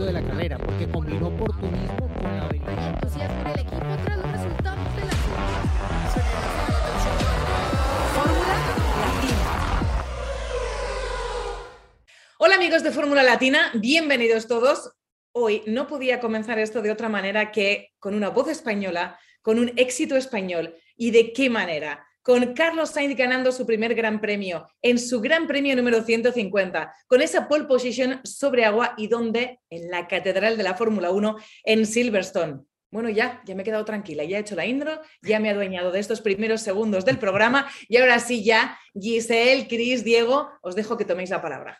éxito de la carrera, porque combinó oportunismo con la habilidad. entusiasmo en el equipo tras los resultados de la Fórmula Latina. Hola amigos de Fórmula Latina, bienvenidos todos. Hoy no podía comenzar esto de otra manera que con una voz española, con un éxito español. ¿Y de qué manera? Con Carlos Sainz ganando su primer gran premio en su gran premio número 150, con esa pole position sobre agua y donde en la Catedral de la Fórmula 1 en Silverstone. Bueno, ya, ya me he quedado tranquila, ya he hecho la intro, ya me he adueñado de estos primeros segundos del programa y ahora sí ya, Giselle, Cris, Diego, os dejo que toméis la palabra.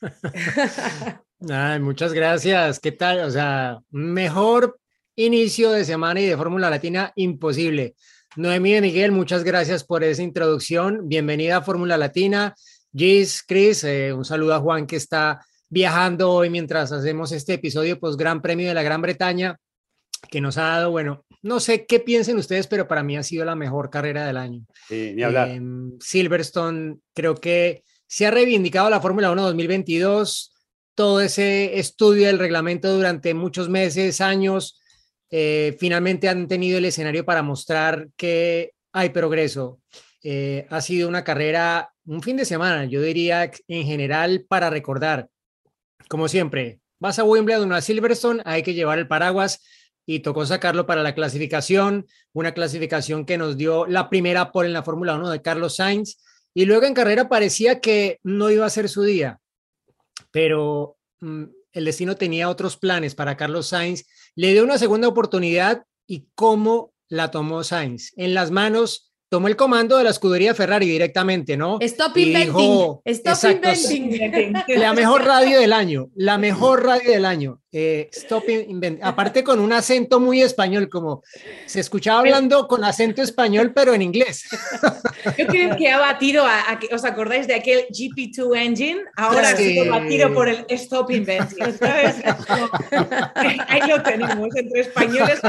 Ay, muchas gracias. ¿Qué tal? O sea, mejor inicio de semana y de Fórmula Latina imposible. Noemí de Miguel, muchas gracias por esa introducción. Bienvenida a Fórmula Latina. Gis, Chris, eh, un saludo a Juan que está viajando hoy mientras hacemos este episodio post Gran Premio de la Gran Bretaña, que nos ha dado, bueno, no sé qué piensen ustedes, pero para mí ha sido la mejor carrera del año. Sí, ni hablar. Eh, Silverstone, creo que se ha reivindicado la Fórmula 1 2022, todo ese estudio del reglamento durante muchos meses, años, eh, finalmente han tenido el escenario para mostrar que hay progreso. Eh, ha sido una carrera, un fin de semana, yo diría en general para recordar. Como siempre, vas a Wimbledon a Silverstone, hay que llevar el paraguas y tocó sacarlo para la clasificación, una clasificación que nos dio la primera por en la Fórmula 1 de Carlos Sainz y luego en carrera parecía que no iba a ser su día, pero mm, el destino tenía otros planes para Carlos Sainz. Le dio una segunda oportunidad y cómo la tomó Sainz. En las manos tomó el comando de la escudería Ferrari directamente, ¿no? Stop Y inventing. dijo, Stop exacto, inventing. La mejor radio del año, la mejor radio del año. Eh, stop invent- Aparte con un acento muy español, como se escuchaba hablando con acento español, pero en inglés. Yo creo que ha batido, a, a- ¿os acordáis de aquel GP2 engine? Ahora ha Sí. sido batido por el Stop Inventing, Ahí lo tenemos, entre españoles.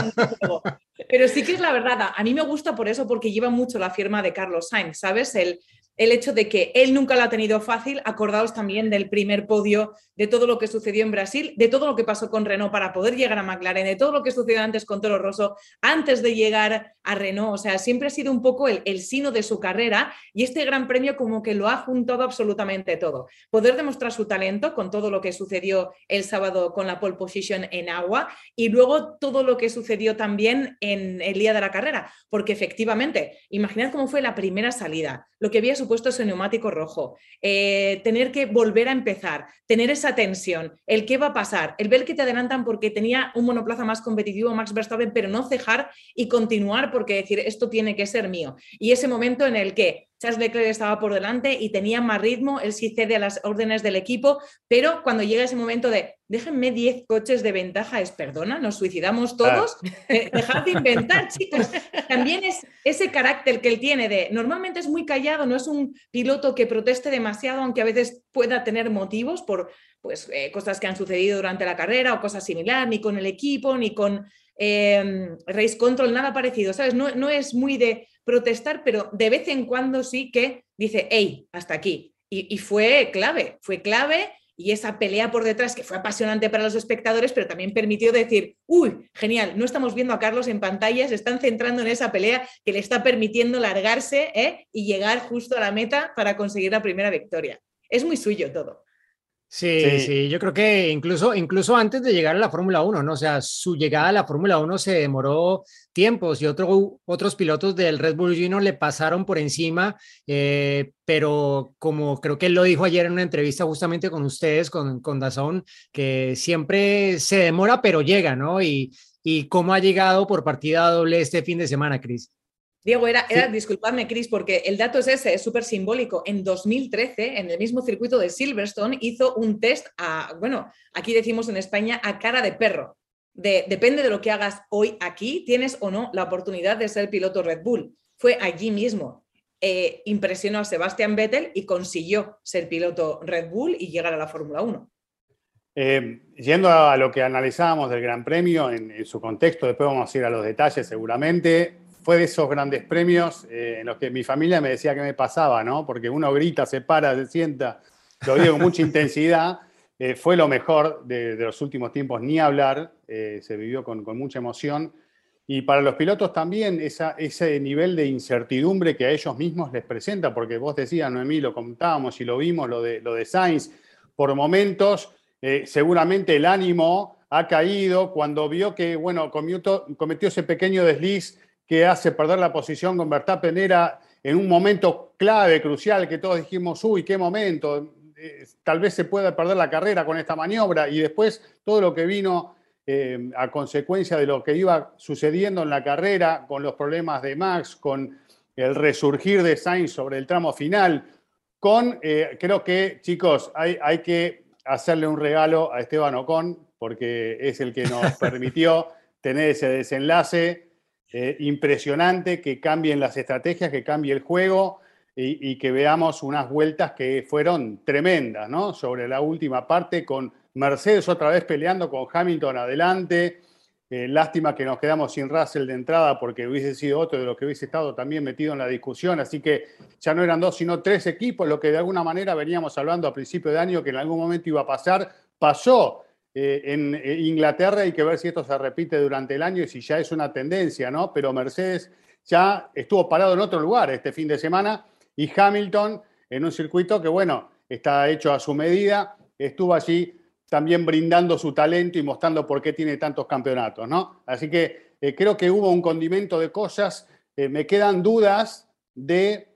Pero sí que es la verdad, a mí me gusta por eso, porque lleva mucho la firma de Carlos Sainz, ¿sabes? El, el hecho de que él nunca lo ha tenido fácil, acordaos también del primer podio, de todo lo que sucedió en Brasil, de todo lo que pasó con Renault para poder llegar a McLaren, de todo lo que sucedió antes con Toro Rosso, antes de llegar a Renault, o sea, siempre ha sido un poco el, el sino de su carrera y este gran premio como que lo ha juntado absolutamente todo. Poder demostrar su talento con todo lo que sucedió el sábado con la pole position en agua y luego todo lo que sucedió también en el día de la carrera, porque efectivamente, imaginad cómo fue la primera salida, lo que había supuesto ese neumático rojo, eh, tener que volver a empezar, tener esa tensión, el qué va a pasar, el ver que te adelantan porque tenía un monoplaza más competitivo Max Verstappen, pero no cejar y continuar porque decir esto tiene que ser mío. Y ese momento en el que Charles Leclerc estaba por delante y tenía más ritmo, él sí cede a las órdenes del equipo, pero cuando llega ese momento de déjenme 10 coches de ventaja, es perdona, nos suicidamos todos, Eh, dejad de inventar, chicos. También es ese carácter que él tiene de normalmente es muy callado, no es un piloto que proteste demasiado, aunque a veces pueda tener motivos por pues, eh, cosas que han sucedido durante la carrera o cosas similares, ni con el equipo, ni con eh, Race Control, nada parecido, ¿sabes? No, no es muy de protestar, pero de vez en cuando sí que dice, hey, hasta aquí. Y, y fue clave, fue clave y esa pelea por detrás que fue apasionante para los espectadores, pero también permitió decir, uy, genial, no estamos viendo a Carlos en pantalla, se están centrando en esa pelea que le está permitiendo largarse ¿eh? y llegar justo a la meta para conseguir la primera victoria. Es muy suyo todo. Sí, Sí. sí, yo creo que incluso, incluso antes de llegar a la Fórmula 1, ¿no? O sea, su llegada a la Fórmula 1 se demoró tiempos y otro, otros pilotos del Red Bull Junior le pasaron por encima, eh, pero como creo que él lo dijo ayer en una entrevista justamente con ustedes, con, con Dazón, que siempre se demora, pero llega, ¿no? Y, y cómo ha llegado por partida doble este fin de semana, Cris. Diego, era, era disculpadme, Cris, porque el dato es ese, es súper simbólico. En 2013, en el mismo circuito de Silverstone, hizo un test a, bueno, aquí decimos en España, a cara de perro. De, depende de lo que hagas hoy aquí, tienes o no la oportunidad de ser piloto Red Bull. Fue allí mismo. Eh, impresionó a Sebastian Vettel y consiguió ser piloto Red Bull y llegar a la Fórmula 1. Eh, yendo a lo que analizábamos del Gran Premio en, en, su contexto, después vamos a ir a los detalles seguramente. Fue de esos grandes premios eh, en los que mi familia me decía que me pasaba, ¿no? Porque uno grita, se para, se sienta, lo digo con mucha intensidad, eh, fue lo mejor de, de los últimos tiempos, ni hablar, eh, se vivió con, con mucha emoción. Y para los pilotos también esa- ese nivel de incertidumbre que a ellos mismos les presenta, porque vos decías, Noemí, lo contábamos y lo vimos, lo de, lo de Sainz, por momentos eh, seguramente el ánimo ha caído cuando vio que, bueno, cometió, cometió ese pequeño desliz que hace perder la posición con Verstappen, era en un momento clave, crucial, que todos dijimos, uy, qué momento, eh, tal vez se pueda perder la carrera con esta maniobra, y después todo lo que vino eh, a consecuencia de lo que iba sucediendo en la carrera, con los problemas de Max, con el resurgir de Sainz sobre el tramo final, con, eh, creo que, chicos, hay, hay que hacerle un regalo a Esteban Ocon, porque es el que nos permitió tener ese desenlace eh, impresionante, que cambien las estrategias, que cambie el juego y, que veamos unas vueltas que fueron tremendas, ¿no? Sobre la última parte, con Mercedes otra vez peleando con Hamilton adelante. Eh, lástima que nos quedamos sin Russell de entrada porque hubiese sido otro de los que hubiese estado también metido en la discusión. Así que ya no eran dos, sino tres equipos, lo que de alguna manera veníamos hablando a principio de año que en algún momento iba a pasar. Pasó eh, en eh, Inglaterra, hay que ver si esto se repite durante el año y si ya es una tendencia, ¿no? Pero Mercedes ya estuvo parado en otro lugar este fin de semana y Hamilton en un circuito que, bueno, está hecho a su medida, estuvo allí también brindando su talento y mostrando por qué tiene tantos campeonatos, ¿no? Así que eh, creo que hubo un condimento de cosas. Me quedan dudas de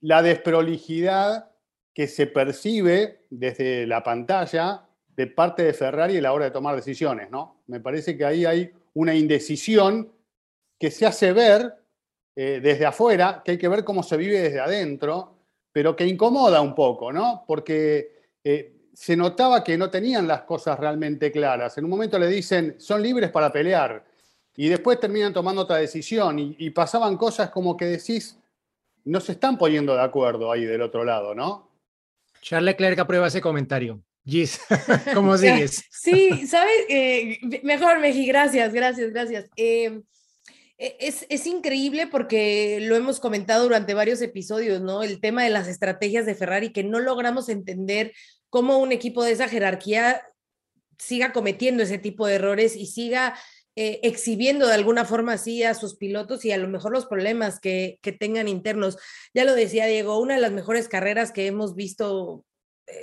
la desprolijidad que se percibe desde la pantalla de parte de Ferrari a la hora de tomar decisiones, ¿no? Me parece que ahí hay una indecisión que se hace ver eh, desde afuera, que hay que ver cómo se vive desde adentro, pero que incomoda un poco, ¿no? Porque eh, se notaba que no tenían las cosas realmente claras. En un momento le dicen, son libres para pelear, y después terminan tomando otra decisión, y, pasaban cosas como que decís, no se están poniendo de acuerdo ahí del otro lado, ¿no? Charles Leclerc aprueba ese comentario. Gis, ¿cómo sigues? Sí, ¿sabes? Eh, mejor, Meji, gracias, gracias, gracias. Eh, es, es, increíble porque lo hemos comentado durante varios episodios, ¿no? El tema de las estrategias de Ferrari, que no logramos entender cómo un equipo de esa jerarquía siga cometiendo ese tipo de errores y siga eh, exhibiendo de alguna forma así a sus pilotos y a lo mejor los problemas que, que tengan internos. Ya lo decía Diego, una de las mejores carreras que hemos visto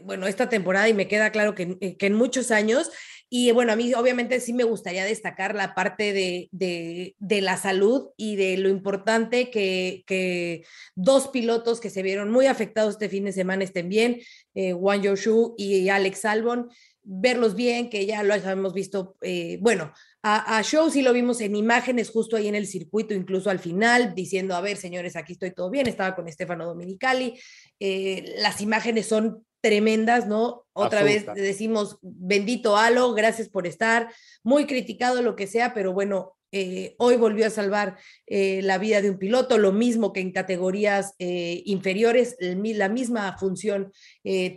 bueno, esta temporada y me queda claro que, eh, que, en muchos años. Y bueno, a mí obviamente sí me gustaría destacar la parte de, de, de la salud y de lo importante que, que, dos pilotos que se vieron muy afectados este fin de semana estén bien, eh, Juan Yoshu y Alex Albon, verlos bien, que ya lo habíamos visto, eh, bueno, a, a, Show sí lo vimos en imágenes justo ahí en el circuito, incluso al final, diciendo, a ver, señores, aquí estoy todo bien, estaba con Stefano Domenicali, eh, las imágenes son tremendas, ¿no? Otra Asusta. vez decimos, bendito Halo, gracias por estar, muy criticado lo que sea, pero bueno, eh, hoy volvió a salvar eh, la vida de un piloto, lo mismo que en categorías eh, inferiores, el, la misma función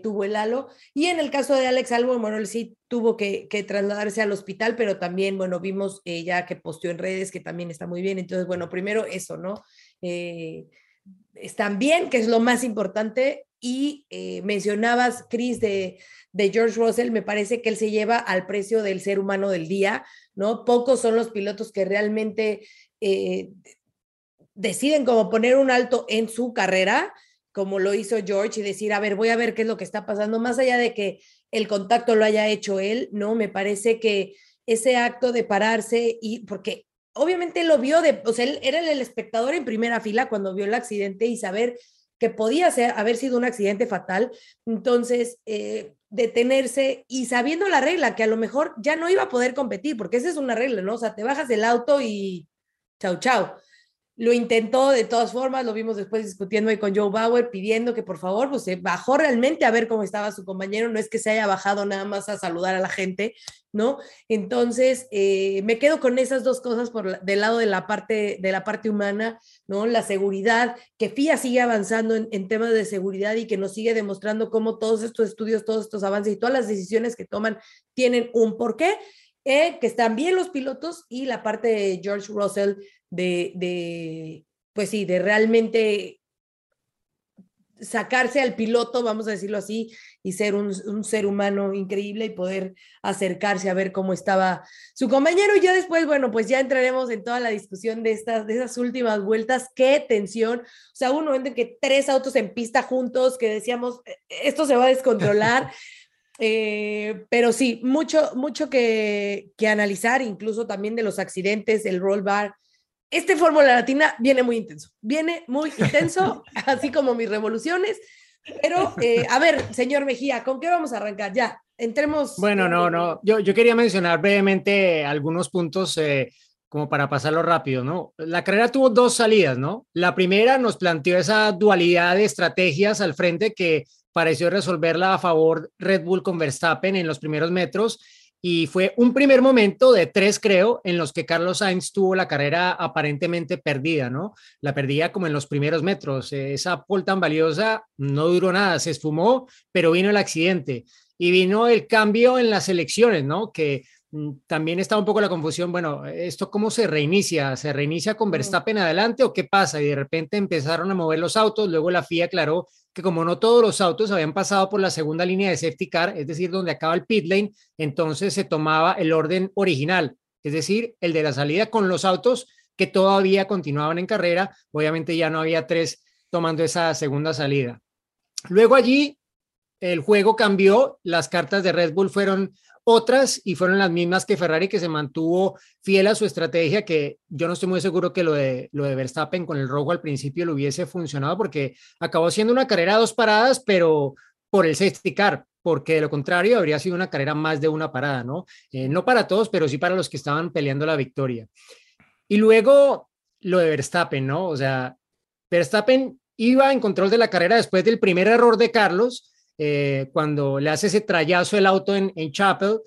tuvo el halo. Y en el caso de Alex Albon, bueno, él sí tuvo que, que trasladarse al hospital, pero también, bueno, vimos ya que posteó en redes que también está muy bien. Entonces, bueno, primero eso, ¿no? Están bien, que es lo más importante. Y eh, mencionabas, Chris, de, de, George Russell, me parece que él se lleva al precio del ser humano del día, ¿no? Pocos son los pilotos que realmente eh, deciden como poner un alto en su carrera, como lo hizo George, y decir, a ver, voy a ver qué es lo que está pasando, más allá de que el contacto lo haya hecho él, ¿no? Me parece que ese acto de pararse y porque obviamente lo vio de, o sea, él era el espectador en primera fila cuando vio el accidente y saber que podía ser, haber sido un accidente fatal. Entonces, eh, detenerse y sabiendo la regla, que a lo mejor ya no iba a poder competir, porque esa es una regla, ¿no? O sea, te bajas del auto y chau, chau. Lo intentó de todas formas, lo vimos después discutiendo ahí con Joe Bauer, pidiendo que por favor, pues se bajó realmente a ver cómo estaba su compañero, no es que se haya bajado nada más a saludar a la gente, ¿no? Entonces, eh, me quedo con esas dos cosas por del lado de la parte, de la parte humana, ¿no? La seguridad, que FIA sigue avanzando en, en temas de seguridad y que nos sigue demostrando cómo todos estos estudios, todos estos avances y todas las decisiones que toman tienen un porqué. Eh, que están bien los pilotos y la parte de George Russell de, de, pues sí, de realmente sacarse al piloto, vamos a decirlo así, y ser un, un, ser humano increíble y poder acercarse a ver cómo estaba su compañero. Y ya después, bueno, pues ya entraremos en toda la discusión de estas, de esas últimas vueltas. Qué tensión. O sea, un momento en que tres autos en pista juntos, que decíamos, "E- esto se va a descontrolar. Eh, pero sí, mucho, mucho que, que analizar, incluso también de los accidentes, el roll bar. Este Fórmula Latina viene muy intenso, viene muy intenso, así como mis revoluciones. Pero, eh, a ver, señor Mejía, ¿con qué vamos a arrancar? Ya, entremos. Bueno, no, no. Yo, yo quería mencionar brevemente algunos puntos eh, como para pasarlo rápido, ¿no? La carrera tuvo dos salidas, ¿no? La primera nos planteó esa dualidad de estrategias al frente que pareció resolverla a favor Red Bull con Verstappen en los primeros metros y fue un primer momento de tres, creo, en los que Carlos Sainz tuvo la carrera aparentemente perdida, ¿no? La perdía como en los primeros metros. Esa pole tan valiosa no duró nada, se esfumó, pero vino el accidente y vino el cambio en las elecciones, ¿no? Que mm, también está un poco la confusión, bueno, ¿esto cómo se reinicia? ¿Se reinicia con Verstappen adelante o qué pasa? Y de repente empezaron a mover los autos, luego la FIA aclaró que como no todos los autos habían pasado por la segunda línea de safety car, es decir, donde acaba el pit lane, entonces se tomaba el orden original, es decir, el de la salida con los autos que todavía continuaban en carrera, obviamente ya no había tres tomando esa segunda salida. Luego allí el juego cambió, las cartas de Red Bull fueron otras y fueron las mismas que Ferrari, que se mantuvo fiel a su estrategia, que yo no estoy muy seguro que lo de, lo de Verstappen con el rojo al principio lo hubiese funcionado, porque acabó siendo una carrera a dos paradas, pero por el safety car, porque de lo contrario habría sido una carrera más de una parada, ¿no? Eh, no para todos, pero sí para los que estaban peleando la victoria. Y luego lo de Verstappen, ¿no? O sea, Verstappen iba en control de la carrera después del primer error de Carlos, eh, cuando le hace ese trayazo el auto en, en Chapel,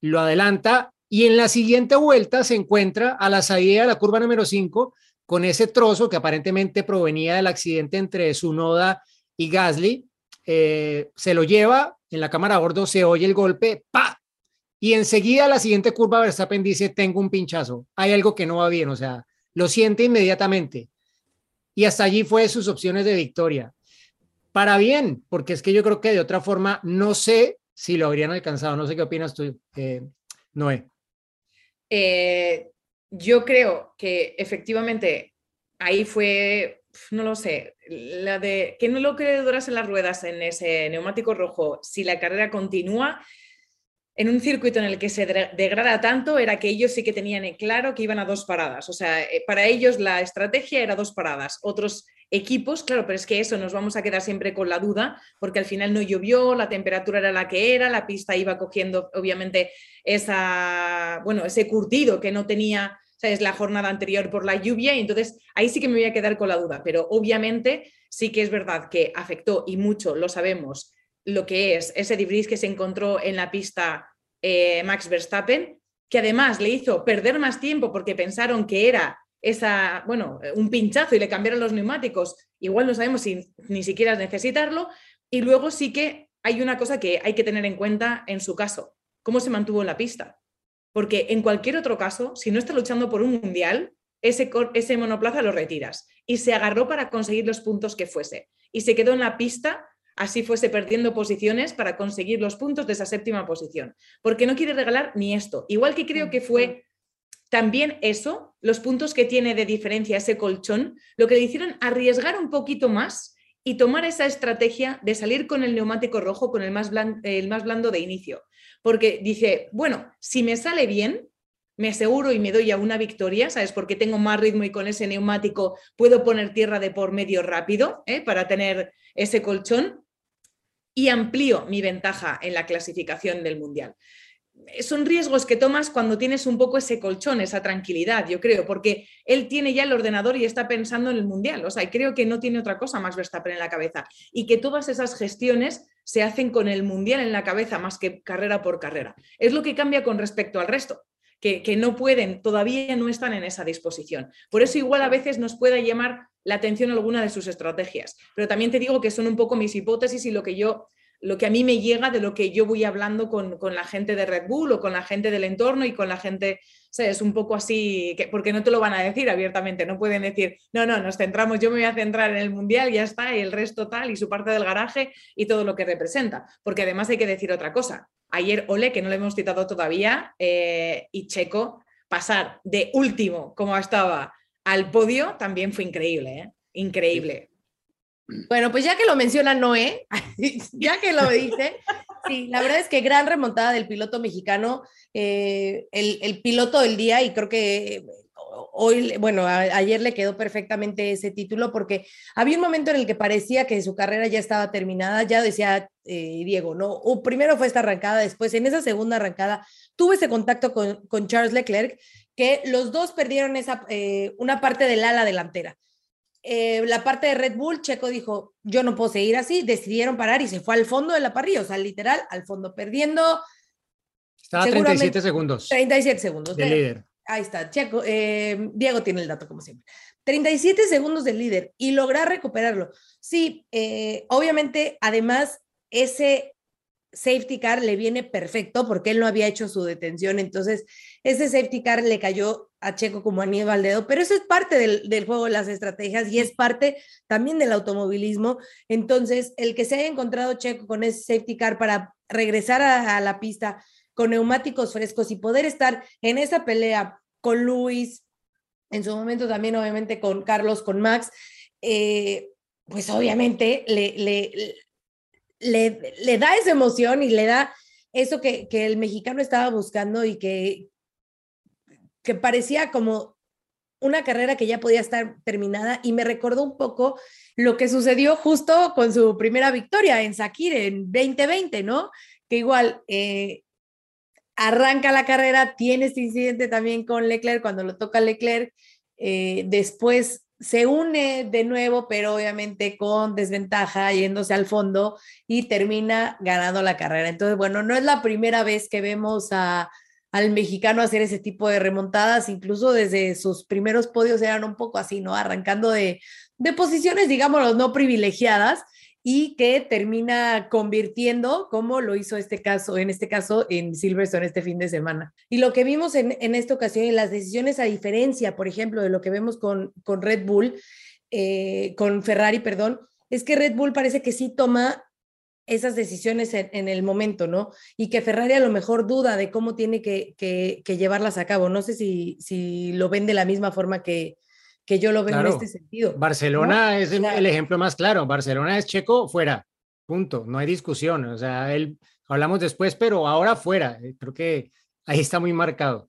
lo adelanta y en la siguiente vuelta se encuentra a la salida de la curva número 5 con ese trozo que aparentemente provenía del accidente entre Sunoda y Gasly. Eh, se lo lleva, en la cámara a bordo se oye el golpe, ¡pa! Y enseguida la siguiente curva Verstappen dice, tengo un pinchazo, hay algo que no va bien, o sea, lo siente inmediatamente. Y hasta allí fue sus opciones de victoria para bien, porque es que yo creo que de otra forma no sé si lo habrían alcanzado. No sé qué opinas tú, eh, Noé. Eh, yo creo que efectivamente ahí fue, no lo sé, la de que no lo que durasen las ruedas en ese neumático rojo, si la carrera continúa, en un circuito en el que se degrada tanto era que ellos sí que tenían claro que iban a dos paradas. O sea, eh, para ellos la estrategia era dos paradas. Otros equipos, claro, pero es que eso nos vamos a quedar siempre con la duda, porque al final no llovió, la temperatura era la que era, la pista iba cogiendo obviamente esa, bueno, ese curtido que no tenía, sabes, la jornada anterior por la lluvia, y entonces ahí sí que me voy a quedar con la duda, pero obviamente sí que es verdad que afectó y mucho, lo sabemos, lo que es ese debris que se encontró en la pista eh, Max Verstappen, que además le hizo perder más tiempo porque pensaron que era esa, bueno, un pinchazo y le cambiaron los neumáticos, igual no sabemos si ni siquiera necesitarlo. Y luego sí que hay una cosa que hay que tener en cuenta en su caso, cómo se mantuvo en la pista. Porque en cualquier otro caso, si no está luchando por un mundial, ese, ese monoplaza lo retiras. Y se agarró para conseguir los puntos que fuese. Y se quedó en la pista así fuese perdiendo posiciones para conseguir los puntos de esa séptima posición. Porque no quiere regalar ni esto. Igual que creo que fue también eso, los puntos que tiene de diferencia ese colchón, lo que le hicieron arriesgar un poquito más y tomar esa estrategia de salir con el neumático rojo, con el más, blando, de inicio. Porque dice, bueno, si me sale bien, me aseguro y me doy a una victoria, ¿sabes? Porque tengo más ritmo y con ese neumático puedo poner tierra de por medio rápido ¿eh? para tener ese colchón y amplío mi ventaja en la clasificación del Mundial. Son riesgos que tomas cuando tienes un poco ese colchón, esa tranquilidad, yo creo, porque él tiene ya el ordenador y está pensando en el Mundial. O sea, y creo que no tiene otra cosa más Verstappen en la cabeza. Y que todas esas gestiones se hacen con el Mundial en la cabeza más que carrera por carrera. Es lo que cambia con respecto al resto. Que, que, no pueden, todavía no están en esa disposición. Por eso igual a veces nos puede llamar la atención alguna de sus estrategias. Pero también te digo que son un poco mis hipótesis y lo que yo lo que a mí me llega de lo que yo voy hablando con, con la gente de Red Bull o con la gente del entorno y con la gente, es un poco así, que, porque no te lo van a decir abiertamente, no pueden decir, no, no, nos centramos, yo me voy a centrar en el Mundial, ya está, y el resto tal, y su parte del garaje y todo lo que representa. Porque además hay que decir otra cosa. Ayer Ole, que no lo hemos citado todavía, eh, y Checo, pasar de último como estaba al podio también fue increíble, ¿eh? increíble. Bueno, pues ya que lo menciona Noé, ya que lo dice, sí, la verdad es que gran remontada del piloto mexicano, eh, el, piloto del día, y creo que hoy, bueno, ayer le quedó perfectamente ese título porque había un momento en el que parecía que su carrera ya estaba terminada, ya decía eh, Diego, ¿no? O primero fue esta arrancada, después en esa segunda arrancada tuve ese contacto con, Charles Leclerc, que los dos perdieron esa, eh, una parte del ala delantera. Eh, la parte de Red Bull, Checo dijo, yo no puedo seguir así, decidieron parar y se fue al fondo de la parrilla, o sea, literal, al fondo, perdiendo. Estaba 37 segundos. 37 segundos. De líder. Ahí está, Checo, eh, Diego tiene el dato como siempre. 37 segundos del líder y lograr recuperarlo. Sí, eh, obviamente, además, ese safety car le viene perfecto porque él no había hecho su detención, entonces ese safety car le cayó a Checo como anillo al dedo, pero eso es parte del, del, juego de las estrategias y es parte también del automovilismo, entonces el que se haya encontrado Checo con ese safety car para regresar a, la pista con neumáticos frescos y poder estar en esa pelea con Luis, en su momento también obviamente con Carlos, con Max, eh, pues obviamente le, le, le, le, da esa emoción y le da eso que, que el mexicano estaba buscando y que, que parecía como una carrera que ya podía estar terminada y me recordó un poco lo que sucedió justo con su primera victoria en Sakir en 2020, ¿no? Que igual eh, arranca la carrera, tiene este incidente también con Leclerc, cuando lo toca Leclerc, eh, después se une de nuevo, pero obviamente con desventaja, yéndose al fondo y termina ganando la carrera. Entonces, bueno, no es la primera vez que vemos a, al mexicano hacer ese tipo de remontadas, incluso desde sus primeros podios eran un poco así, ¿no? Arrancando de, de posiciones, digámoslo, no privilegiadas, y que termina convirtiendo, como lo hizo este caso, en este caso en Silverstone este fin de semana. Y lo que vimos en, en esta ocasión, en las decisiones a diferencia, por ejemplo, de lo que vemos con, con Red Bull, eh, con Ferrari, perdón, es que Red Bull parece que sí toma esas decisiones en, en, el momento, ¿no? Y que Ferrari a lo mejor duda de cómo tiene que, que, que llevarlas a cabo. No sé si, si, lo ven de la misma forma que, que yo lo veo claro. en este sentido. Barcelona ¿no? es el, el, ejemplo más claro. Barcelona es Checo fuera, punto. No hay discusión. O sea, él, hablamos después, pero ahora fuera. Eh, creo que ahí está muy marcado.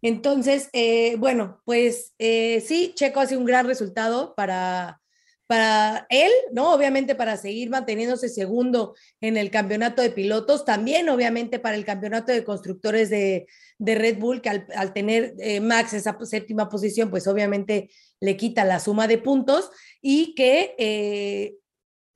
Entonces, eh, bueno, pues eh, sí, Checo hace un gran resultado para, para él, ¿no? Obviamente para seguir manteniéndose segundo en el campeonato de pilotos, también obviamente para el campeonato de constructores de, de Red Bull, que al, tener eh, Max esa séptima posición, pues obviamente le quita la suma de puntos y que eh,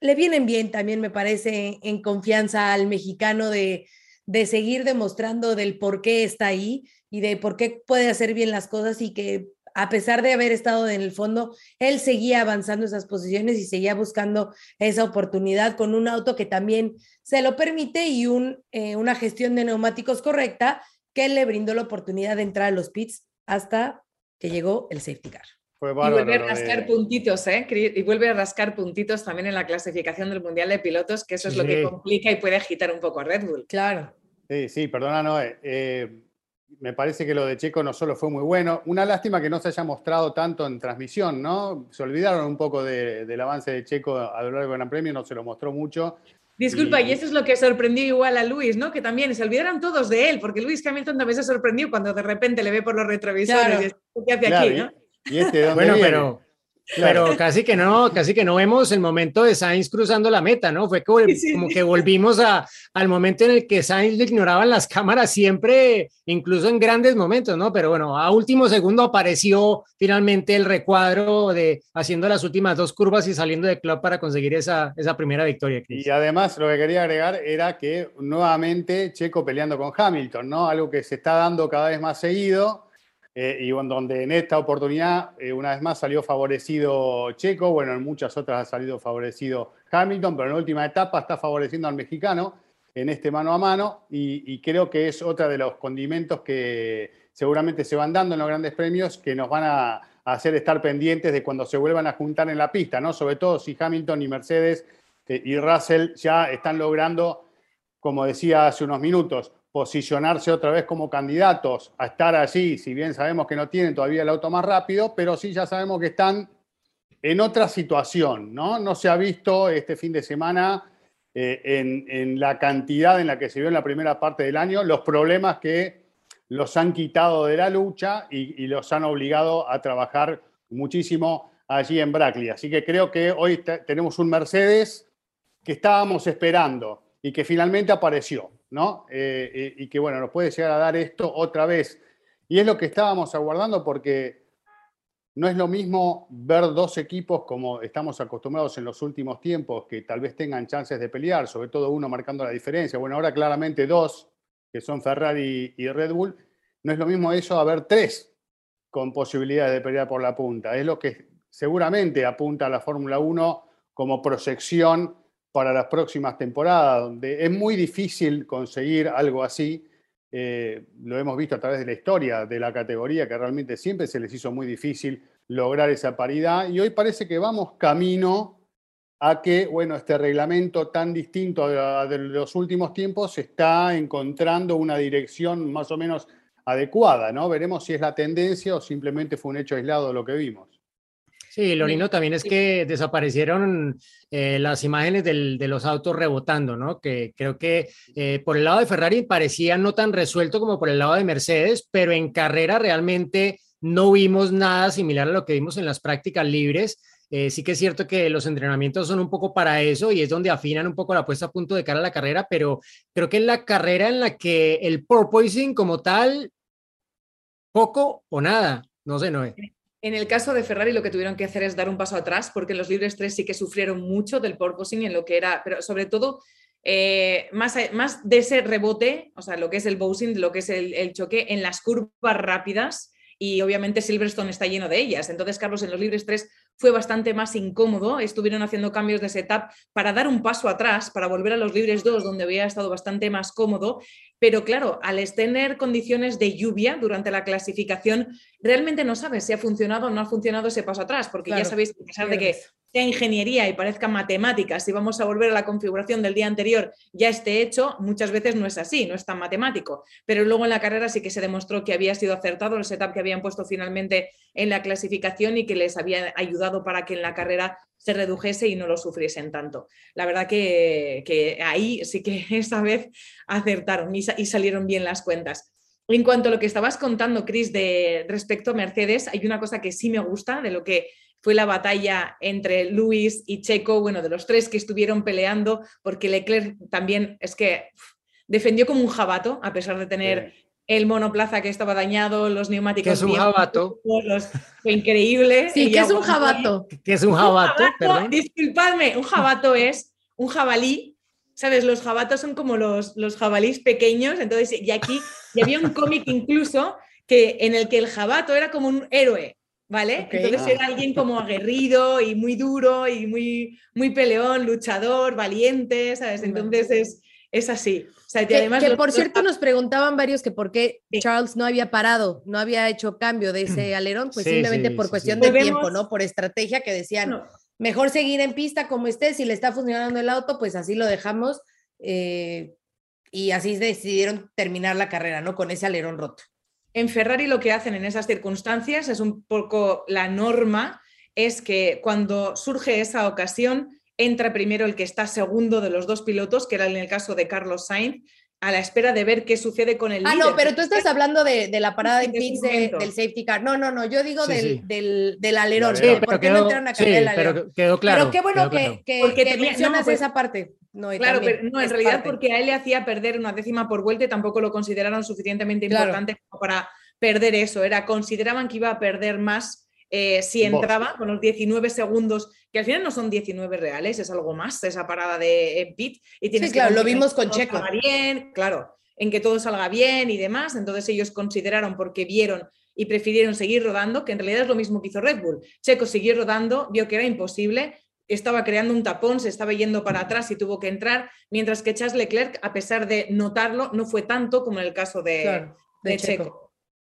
le vienen bien también, me parece, en confianza al mexicano de, de seguir demostrando del por qué está ahí y de por qué puede hacer bien las cosas y que a pesar de haber estado en el fondo, él seguía avanzando esas posiciones y seguía buscando esa oportunidad con un auto que también se lo permite y un, eh, una gestión de neumáticos correcta que le brindó la oportunidad de entrar a los pits hasta que llegó el safety car. Fue bárbaro, y vuelve a rascar de... puntitos, ¿eh? Y vuelve a rascar puntitos también en la clasificación del Mundial de Pilotos, que eso es sí. lo que complica y puede agitar un poco a Red Bull. Claro. Sí, sí, perdona, Noé. Eh, me parece que lo de Checo no solo fue muy bueno, una lástima que no se haya mostrado tanto en transmisión, ¿no? Se olvidaron un poco de, del avance de Checo a lo largo del Gran Premio, no se lo mostró mucho. Disculpa, y... y, eso es lo que sorprendió igual a Luis, ¿no? Que también se olvidaron todos de él, porque Luis Hamilton también se sorprendió cuando de repente le ve por los retrovisores claro. y ¿qué hace claro, aquí, no? Y, este, bueno, viene? pero Claro. Pero casi que no, casi que no vemos el momento de Sainz cruzando la meta, ¿no? Fue como, sí. como que volvimos a, al momento en el que Sainz le ignoraban las cámaras siempre, incluso en grandes momentos, ¿no? Pero bueno, a último segundo apareció finalmente el recuadro de haciendo las últimas dos curvas y saliendo de club para conseguir esa, esa primera victoria. Chris. Y además lo que quería agregar era que nuevamente Checo peleando con Hamilton, ¿no? Algo que se está dando cada vez más seguido eh, y donde en esta oportunidad, eh, una vez más, salió favorecido Checo, bueno, en muchas otras ha salido favorecido Hamilton, pero en la última etapa está favoreciendo al mexicano en este mano a mano y, creo que es otra de los condimentos que seguramente se van dando en los grandes premios que nos van a, a hacer estar pendientes de cuando se vuelvan a juntar en la pista, ¿no? Sobre todo si Hamilton y Mercedes eh, y Russell ya están logrando, como decía hace unos minutos, posicionarse otra vez como candidatos a estar allí, si bien sabemos que no tienen todavía el auto más rápido, pero sí ya sabemos que están en otra situación, ¿no? No se ha visto este fin de semana eh, en, la cantidad en la que se vio en la primera parte del año los problemas que los han quitado de la lucha y, y los han obligado a trabajar muchísimo allí en Brackley. Así que creo que hoy te- tenemos un Mercedes que estábamos esperando y que finalmente apareció, ¿no? Eh, y que, bueno, nos puede llegar a dar esto otra vez. Y es lo que estábamos aguardando porque no es lo mismo ver dos equipos como estamos acostumbrados en los últimos tiempos, que tal vez tengan chances de pelear, sobre todo uno marcando la diferencia. Bueno, ahora claramente dos, que son Ferrari y Red Bull. No es lo mismo eso a ver tres con posibilidades de pelear por la punta. Es lo que seguramente apunta a la Fórmula 1 como proyección para las próximas temporadas, donde es muy difícil conseguir algo así. Eh, lo hemos visto a través de la historia de la categoría, que realmente siempre se les hizo muy difícil lograr esa paridad. Y hoy parece que vamos camino a que, bueno, este reglamento tan distinto a de los últimos tiempos está encontrando una dirección más o menos adecuada, ¿no? Veremos si es la tendencia o simplemente fue un hecho aislado lo que vimos. Sí, lo lindo también es que desaparecieron eh, las imágenes del- de los autos rebotando, ¿no? Que creo que eh, por el lado de Ferrari parecía no tan resuelto como por el lado de Mercedes, pero en carrera realmente no vimos nada similar a lo que vimos en las prácticas libres. Eh, sí que es cierto que los entrenamientos son un poco para eso y es donde afinan un poco la puesta a punto de cara a la carrera, pero creo que en la carrera en la que el porpoising como tal, poco o nada, no sé, Noé. En el caso de Ferrari lo que tuvieron que hacer es dar un paso atrás porque los libres 3 sí que sufrieron mucho del porpoising en lo que era, pero sobre todo eh, más, más de ese rebote, o sea, lo que es el bouncing, lo que es el, el choque en las curvas rápidas y obviamente Silverstone está lleno de ellas. Entonces, Carlos, en los libres 3 fue bastante más incómodo, estuvieron haciendo cambios de setup para dar un paso atrás, para volver a los libres 2, donde había estado bastante más cómodo, pero claro, al tener condiciones de lluvia durante la clasificación, realmente no sabes si ha funcionado o no ha funcionado ese paso atrás, porque ya sabéis que a pesar de que sea ingeniería y parezca matemáticas, si vamos a volver a la configuración del día anterior ya esté hecho, muchas veces no es así, no es tan matemático. Pero luego en la carrera sí que se demostró que había sido acertado el setup que habían puesto finalmente en la clasificación y que les había ayudado para que en la carrera se redujese y no lo sufriesen tanto. La verdad que, que ahí sí que esta vez acertaron y, y salieron bien las cuentas. En cuanto a lo que estabas contando, Chris, de respecto a Mercedes, hay una cosa que sí me gusta de lo que fue la batalla entre Luis y Checo, bueno, de los tres que estuvieron peleando, porque Leclerc también es que uf, defendió como un jabato, a pesar de tener el monoplaza que estaba dañado, los neumáticos. Que es un jabato. los- fue increíble. Sí, que es un jabato. que es un jabato, perdón. Disculpadme, un jabato es un jabalí. ¿Sabes? Los jabatos son como los, los jabalís pequeños. Entonces, y aquí y había un cómic incluso que, en el que el jabato era como un héroe. ¿Vale? Entonces Ah. era alguien como aguerrido y muy duro y muy, muy peleón, luchador, valiente, ¿sabes? Entonces es, es así. O sea, y Que, además que los- por los cierto nos preguntaban varios que por qué Sí. Charles no había parado, no había hecho cambio de ese alerón, pues Sí, simplemente sí, por cuestión sí. de tiempo, ¿no? Por estrategia que decían, No, mejor seguir en pista como esté, si le está funcionando el auto, pues así lo dejamos. eh, y así decidieron terminar la carrera, ¿no? Con ese alerón roto. En Ferrari lo que hacen en esas circunstancias es un poco la norma, es que cuando surge esa ocasión, entra primero el que está segundo de los dos pilotos, que era en el caso de Carlos Sainz, a la espera de ver qué sucede con el Ah, líder. no, pero tú estás hablando de, de la parada de ese pits de- del safety car. No, no, no, yo digo Sí, del, sí. Del, del alerón. Sí, pero ¿Por qué no quedó, entraron a sí, cambiar el alerón? pero quedó claro. pero qué bueno que, claro. que, Porque que tenía- no, mencionas pues- esa parte. No, Claro, pero no, en realidad parte. porque a él le hacía perder una décima por vuelta y tampoco lo consideraron suficientemente Claro. importante como para perder eso. Era, consideraban que iba a perder más eh, si entraba con los 19 segundos, que al final no son 19 reales, es algo más esa parada de eh, pit. Y tienes Sí, que claro, lo confiar en vimos que con todo Checo. salga bien, claro, en que todo salga bien y demás. Entonces ellos consideraron, porque vieron y prefirieron seguir rodando, que en realidad es lo mismo que hizo Red Bull. Checo siguió rodando, vio que era imposible, estaba creando un tapón, se estaba yendo para atrás y tuvo que entrar, mientras que Charles Leclerc, a pesar de notarlo, no fue tanto como en el caso de, Claro, de de Checo. Checo.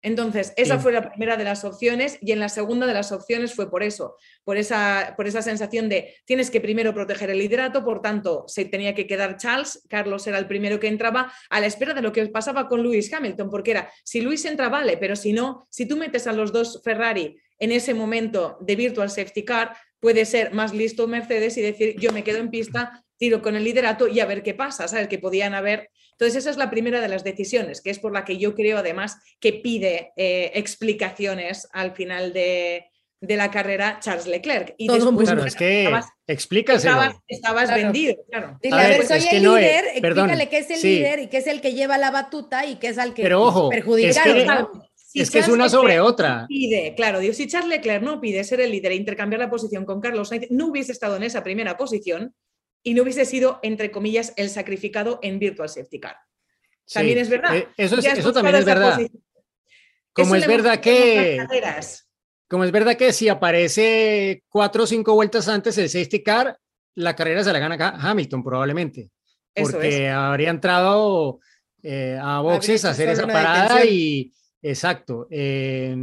Entonces, esa Sí. fue la primera de las opciones y en la segunda de las opciones fue por eso, por esa, por esa sensación de tienes que primero proteger el liderato, por tanto, se tenía que quedar Charles, Carlos era el primero que entraba a la espera de lo que pasaba con Lewis Hamilton, porque era, si Lewis entra, vale, pero si no, si tú metes a los dos Ferrari en ese momento de virtual safety car, puede ser más listo Mercedes y decir, yo me quedo en pista, tiro con el liderato y a ver qué pasa, ¿sabes? Que podían haber entonces, esa es la primera de las decisiones, que es por la que yo creo además que pide eh, explicaciones al final de, de la carrera Charles Leclerc. Y Todo después, Claro, es que estabas, explícaselo. estabas- estabas Claro. vendido, claro. Dile, A ver, soy es que el no, líder, perdón, explícale que es el sí. líder y que es el que lleva la batuta y que es al que Pero ojo, perjudicaron, es que- ¿no? Si es que es una Leclerc sobre otra. Pide, claro, digo, si Charles Leclerc no pide ser el líder e intercambiar la posición con Carlos Sainz, no hubiese estado en esa primera posición y no hubiese sido, entre comillas, el sacrificado en Virtual Safety Car. También Sí, es verdad. eh, Eso, es- eso también es verdad. posición. Como es hemos verdad que-. Como es verdad que si aparece cuatro o cinco vueltas antes el safety car, la carrera se la gana Ga- Hamilton probablemente, Eso porque habría entrado eh, a boxes a hacer esa parada y exacto, eh,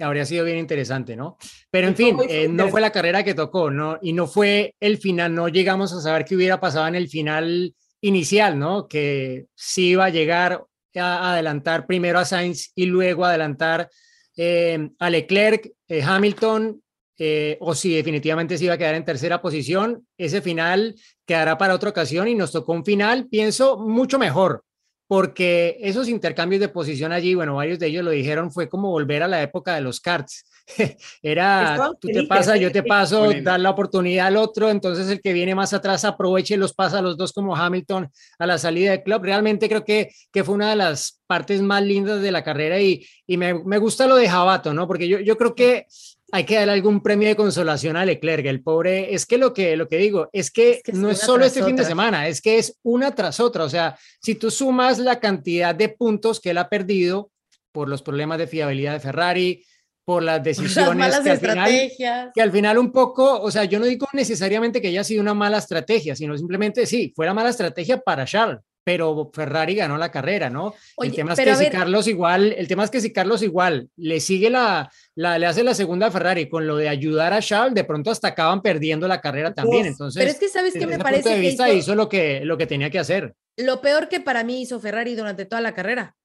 habría sido bien interesante, ¿no? Pero en fin, eh, no fue la carrera que tocó, ¿no? Y no fue el final, no llegamos a saber qué hubiera pasado en el final inicial, ¿no? Que sí iba a llegar a adelantar primero a Sainz y luego adelantar eh, a Leclerc, eh, Hamilton, eh, o si definitivamente se iba a quedar en tercera posición. Ese final quedará para otra ocasión y nos tocó un final, pienso, mucho mejor, porque esos intercambios de posición allí, bueno, varios de ellos lo dijeron, fue como volver a la época de los karts. Era, tú te pasas, yo te Sí, paso, dar la oportunidad al otro, entonces el que viene más atrás aproveche y los pasa a los dos como Hamilton a la salida del club. Realmente creo que, que fue una de las partes más lindas de la carrera y, y me, me gusta lo de Jabato, ¿no? Porque yo, yo creo que hay que darle algún premio de consolación a Leclerc, el pobre, es que lo que, lo que digo, es que, Es que no es solo este fin de semana, es que es una tras otra, o sea, si tú sumas la cantidad de puntos que él ha perdido por los problemas de fiabilidad de Ferrari, por las decisiones que al final que al final un poco, o sea, yo no digo necesariamente que haya sido una mala estrategia, sino simplemente sí, fue la mala estrategia para Charles, pero Ferrari ganó la carrera, ¿no? Oye, el tema es que si ver- Carlos igual, el tema es que si Carlos igual le sigue la, la, le hace la segunda a Ferrari con lo de ayudar a Charles, de pronto hasta acaban perdiendo la carrera también. Entonces, Pero es que, ¿sabes desde me parece punto de que vista hizo? hizo, lo que lo que tenía que hacer. Lo peor que para mí hizo Ferrari durante toda la carrera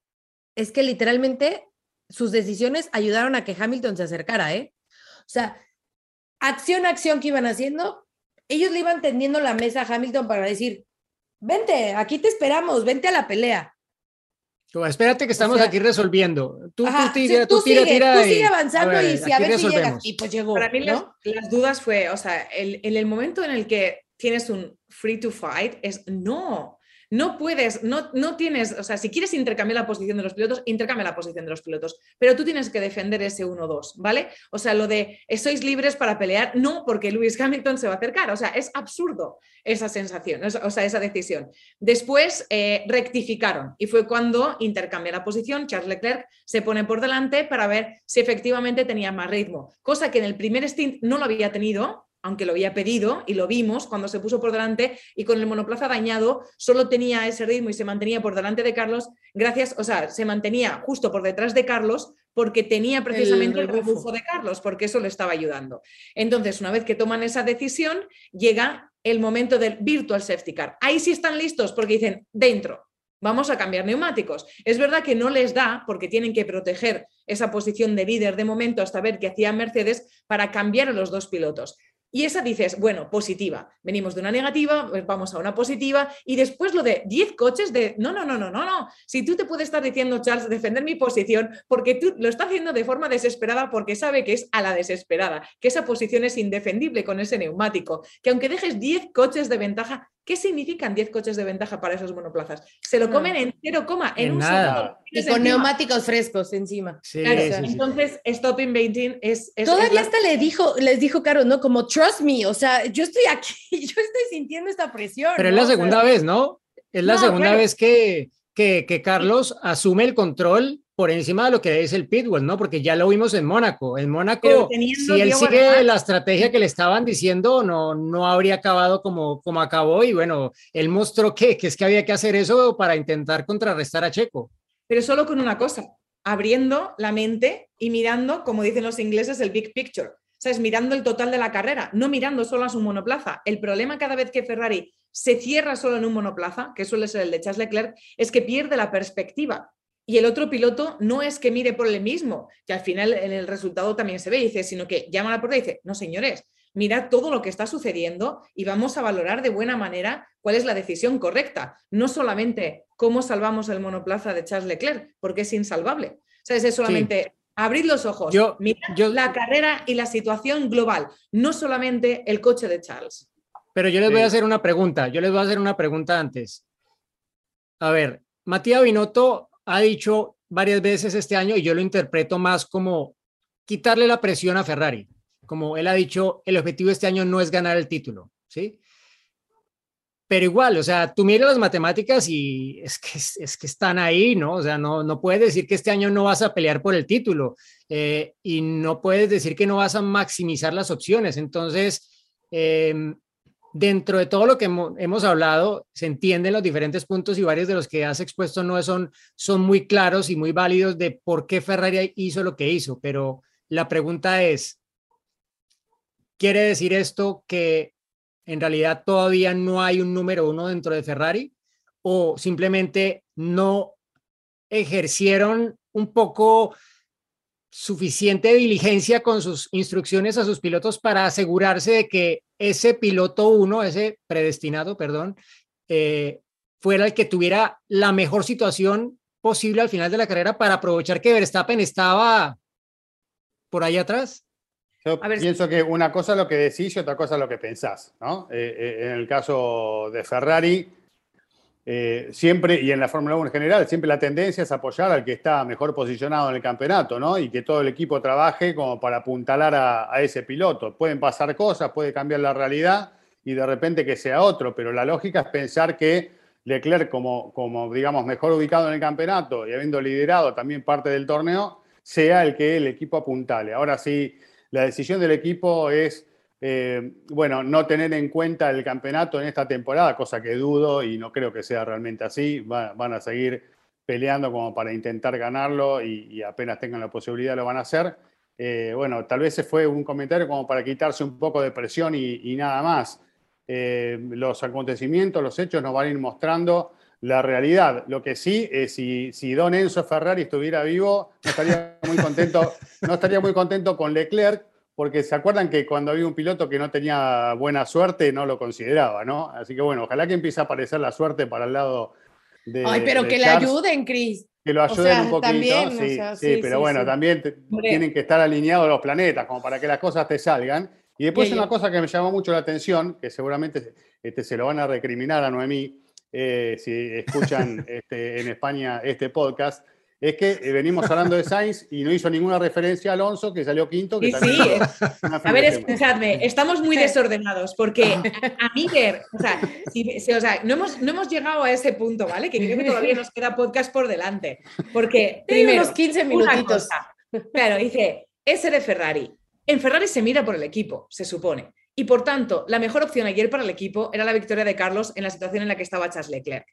es que literalmente sus decisiones ayudaron a que Hamilton se acercara, ¿eh? O sea, acción a acción que iban haciendo, ellos le iban tendiendo la mesa a Hamilton para decir, vente, aquí te esperamos, vente a la pelea. Como, espérate que estamos sea, aquí resolviendo. Tú, Ajá, tú sí, tira, tú tú tira, sigue, tira tú y- sigue avanzando ver, y si a ver si llegas. Y pues llegó, Para mí las, ¿no? las dudas fue, o sea, el- en el momento en el que tienes un free to fight, es no, no puedes, no, no tienes, o sea, si quieres intercambiar la posición de los pilotos, intercambia la posición de los pilotos, pero tú tienes que defender ese 1-2, ¿vale? O sea, lo de eh, sois libres para pelear, no porque Lewis Hamilton se va a acercar, o sea, es absurdo esa sensación, o sea, esa decisión. Después eh, rectificaron y fue cuando intercambia la posición, Charles Leclerc se pone por delante para ver si efectivamente tenía más ritmo, cosa que en el primer stint no lo había tenido, aunque lo había pedido y lo vimos cuando se puso por delante y con el monoplaza dañado solo tenía ese ritmo y se mantenía por delante de Carlos gracias, o sea, se mantenía justo por detrás de Carlos porque tenía precisamente el, rebufo de Carlos, porque eso le estaba ayudando. Entonces, una vez que toman esa decisión, llega el momento del virtual safety car. Ahí sí están listos porque dicen, dentro, vamos a cambiar neumáticos. Es verdad que no les da porque tienen que proteger esa posición de líder de momento hasta ver qué hacía Mercedes para cambiar a los dos pilotos. Y esa dices, bueno, positiva. Venimos de una negativa, pues vamos a una positiva. Y después lo de 10 coches de, no, no, no, no, no, no. Si tú te puedes estar diciendo, Charles, defender mi posición, porque tú lo estás haciendo de forma desesperada porque sabe que es a la desesperada, que esa posición es indefendible con ese neumático, que aunque dejes 10 coches de ventaja, ¿qué significan 10 coches de ventaja para esos monoplazas? Se lo No. comen en cero coma, en, En un nada. segundo. Y con encima- neumáticos frescos encima. Sí, Claro, sí, sí. entonces, stop inventing es... es- es Todavía la- hasta le dijo, les dijo Caro, ¿no? Como trust me, o sea, yo estoy aquí, yo estoy sintiendo esta presión. Pero es ¿no? la O sea, segunda vez, ¿no? Es la No, segunda claro. vez que, que, que Carlos asume el control por encima de lo que es el pitbull, ¿no? Porque ya lo vimos en Mónaco. En Mónaco, si él sigue la estrategia que le estaban diciendo, no, no habría acabado como, como acabó. Y bueno, él mostró que, que es que había que hacer eso para intentar contrarrestar a Checo. pero solo con una cosa, abriendo la mente y mirando, como dicen los ingleses, el big picture. ¿Sabes? Mirando el total de la carrera, no mirando solo a su monoplaza. El problema cada vez que Ferrari se cierra solo en un monoplaza, que suele ser el de Charles Leclerc, es que pierde la perspectiva. Y el otro piloto no es que mire por el mismo, que al final en el resultado también se ve, dice, sino que llama a la puerta y dice, no señores, mirad todo lo que está sucediendo y vamos a valorar de buena manera cuál es la decisión correcta. No solamente cómo salvamos el monoplaza de Charles Leclerc, porque es insalvable. O sea, es solamente abrir los ojos, Yo- mirad yo- la carrera y la situación global, no solamente el coche de Charles. Pero yo les voy Sí. a hacer una pregunta. Yo les voy a hacer una pregunta antes. A ver, Matías Binotto ha dicho varias veces este año, y yo lo interpreto más como quitarle la presión a Ferrari. Como él ha dicho, el objetivo este año no es ganar el título, ¿sí? Pero igual, o sea, tú miras las matemáticas y es que, es que están ahí, ¿no? O sea, no, no puedes decir que este año no vas a pelear por el título eh, y no puedes decir que no vas a maximizar las opciones. Entonces, em, dentro de todo lo que hemo- hemos hablado, se entienden los diferentes puntos y varios de los que has expuesto no son, son muy claros y muy válidos de por qué Ferrari hizo lo que hizo, pero la pregunta es, ¿quiere decir esto que en realidad todavía no hay un número uno dentro de Ferrari o simplemente no ejercieron un poco suficiente diligencia con sus instrucciones a sus pilotos para asegurarse de que ese piloto uno, ese predestinado, perdón, eh, fuera el que tuviera la mejor situación posible al final de la carrera para aprovechar que Verstappen estaba por ahí atrás. Yo A ver, pienso que una cosa es lo que decís y otra cosa es lo que pensás, ¿no? Eh, eh, en el caso de Ferrari, eh, siempre, y en la Fórmula 1 en general, siempre la tendencia es apoyar al que está mejor posicionado en el campeonato, ¿no? Y que todo el equipo trabaje como para apuntalar a, ese piloto. Pueden pasar cosas, puede cambiar la realidad y de repente que sea otro, pero la lógica es pensar que Leclerc, como, como digamos, mejor ubicado en el campeonato y habiendo liderado también parte del torneo, sea el que el equipo apuntale. Ahora sí, la decisión del equipo es, eh, bueno, no tener en cuenta el campeonato en esta temporada, cosa que dudo y no creo que sea realmente así. Va- van a seguir peleando como para intentar ganarlo y, apenas tengan la posibilidad lo van a hacer. Eh, bueno, tal vez se fue un comentario como para quitarse un poco de presión y, nada más. Eh, los acontecimientos, los hechos nos van a ir mostrando la realidad. Lo que sí es si, si Don Enzo Ferrari estuviera vivo, estaría muy contento, no estaría muy contento con Leclerc, porque se acuerdan que cuando había un piloto que no tenía buena suerte, no lo consideraba, ¿no? Así que bueno, ojalá que empiece a aparecer la suerte para el lado de. Ay, pero de que le Charles, ayuden, Cris. Que lo o ayuden sea, un poquito. también, o sí, sea, sí, sí, pero sí, bueno, también Hombre. tienen que estar alineados los planetas, como para que las cosas te salgan. Y después una cosa que me llamó mucho la atención, que seguramente este, se lo van a recriminar a Noemí eh, si escuchan este, en España este podcast, es que eh, venimos hablando de Sainz y no hizo ninguna referencia a Alonso, que salió quinto. Que Sí, sí. A ver, escuchadme, estamos muy desordenados porque a, a mí ver, o sea, si- si- o sea, no, hemos, no hemos llegado a ese punto, ¿vale? Que creo que todavía nos queda podcast por delante. Porque, primero, unos 15 una minutitos. cosa. Claro, dice, ese de Ferrari. En Ferrari se mira por el equipo, se supone. Y por tanto, la mejor opción ayer para el equipo era la victoria de Carlos en la situación en la que estaba Charles Leclerc.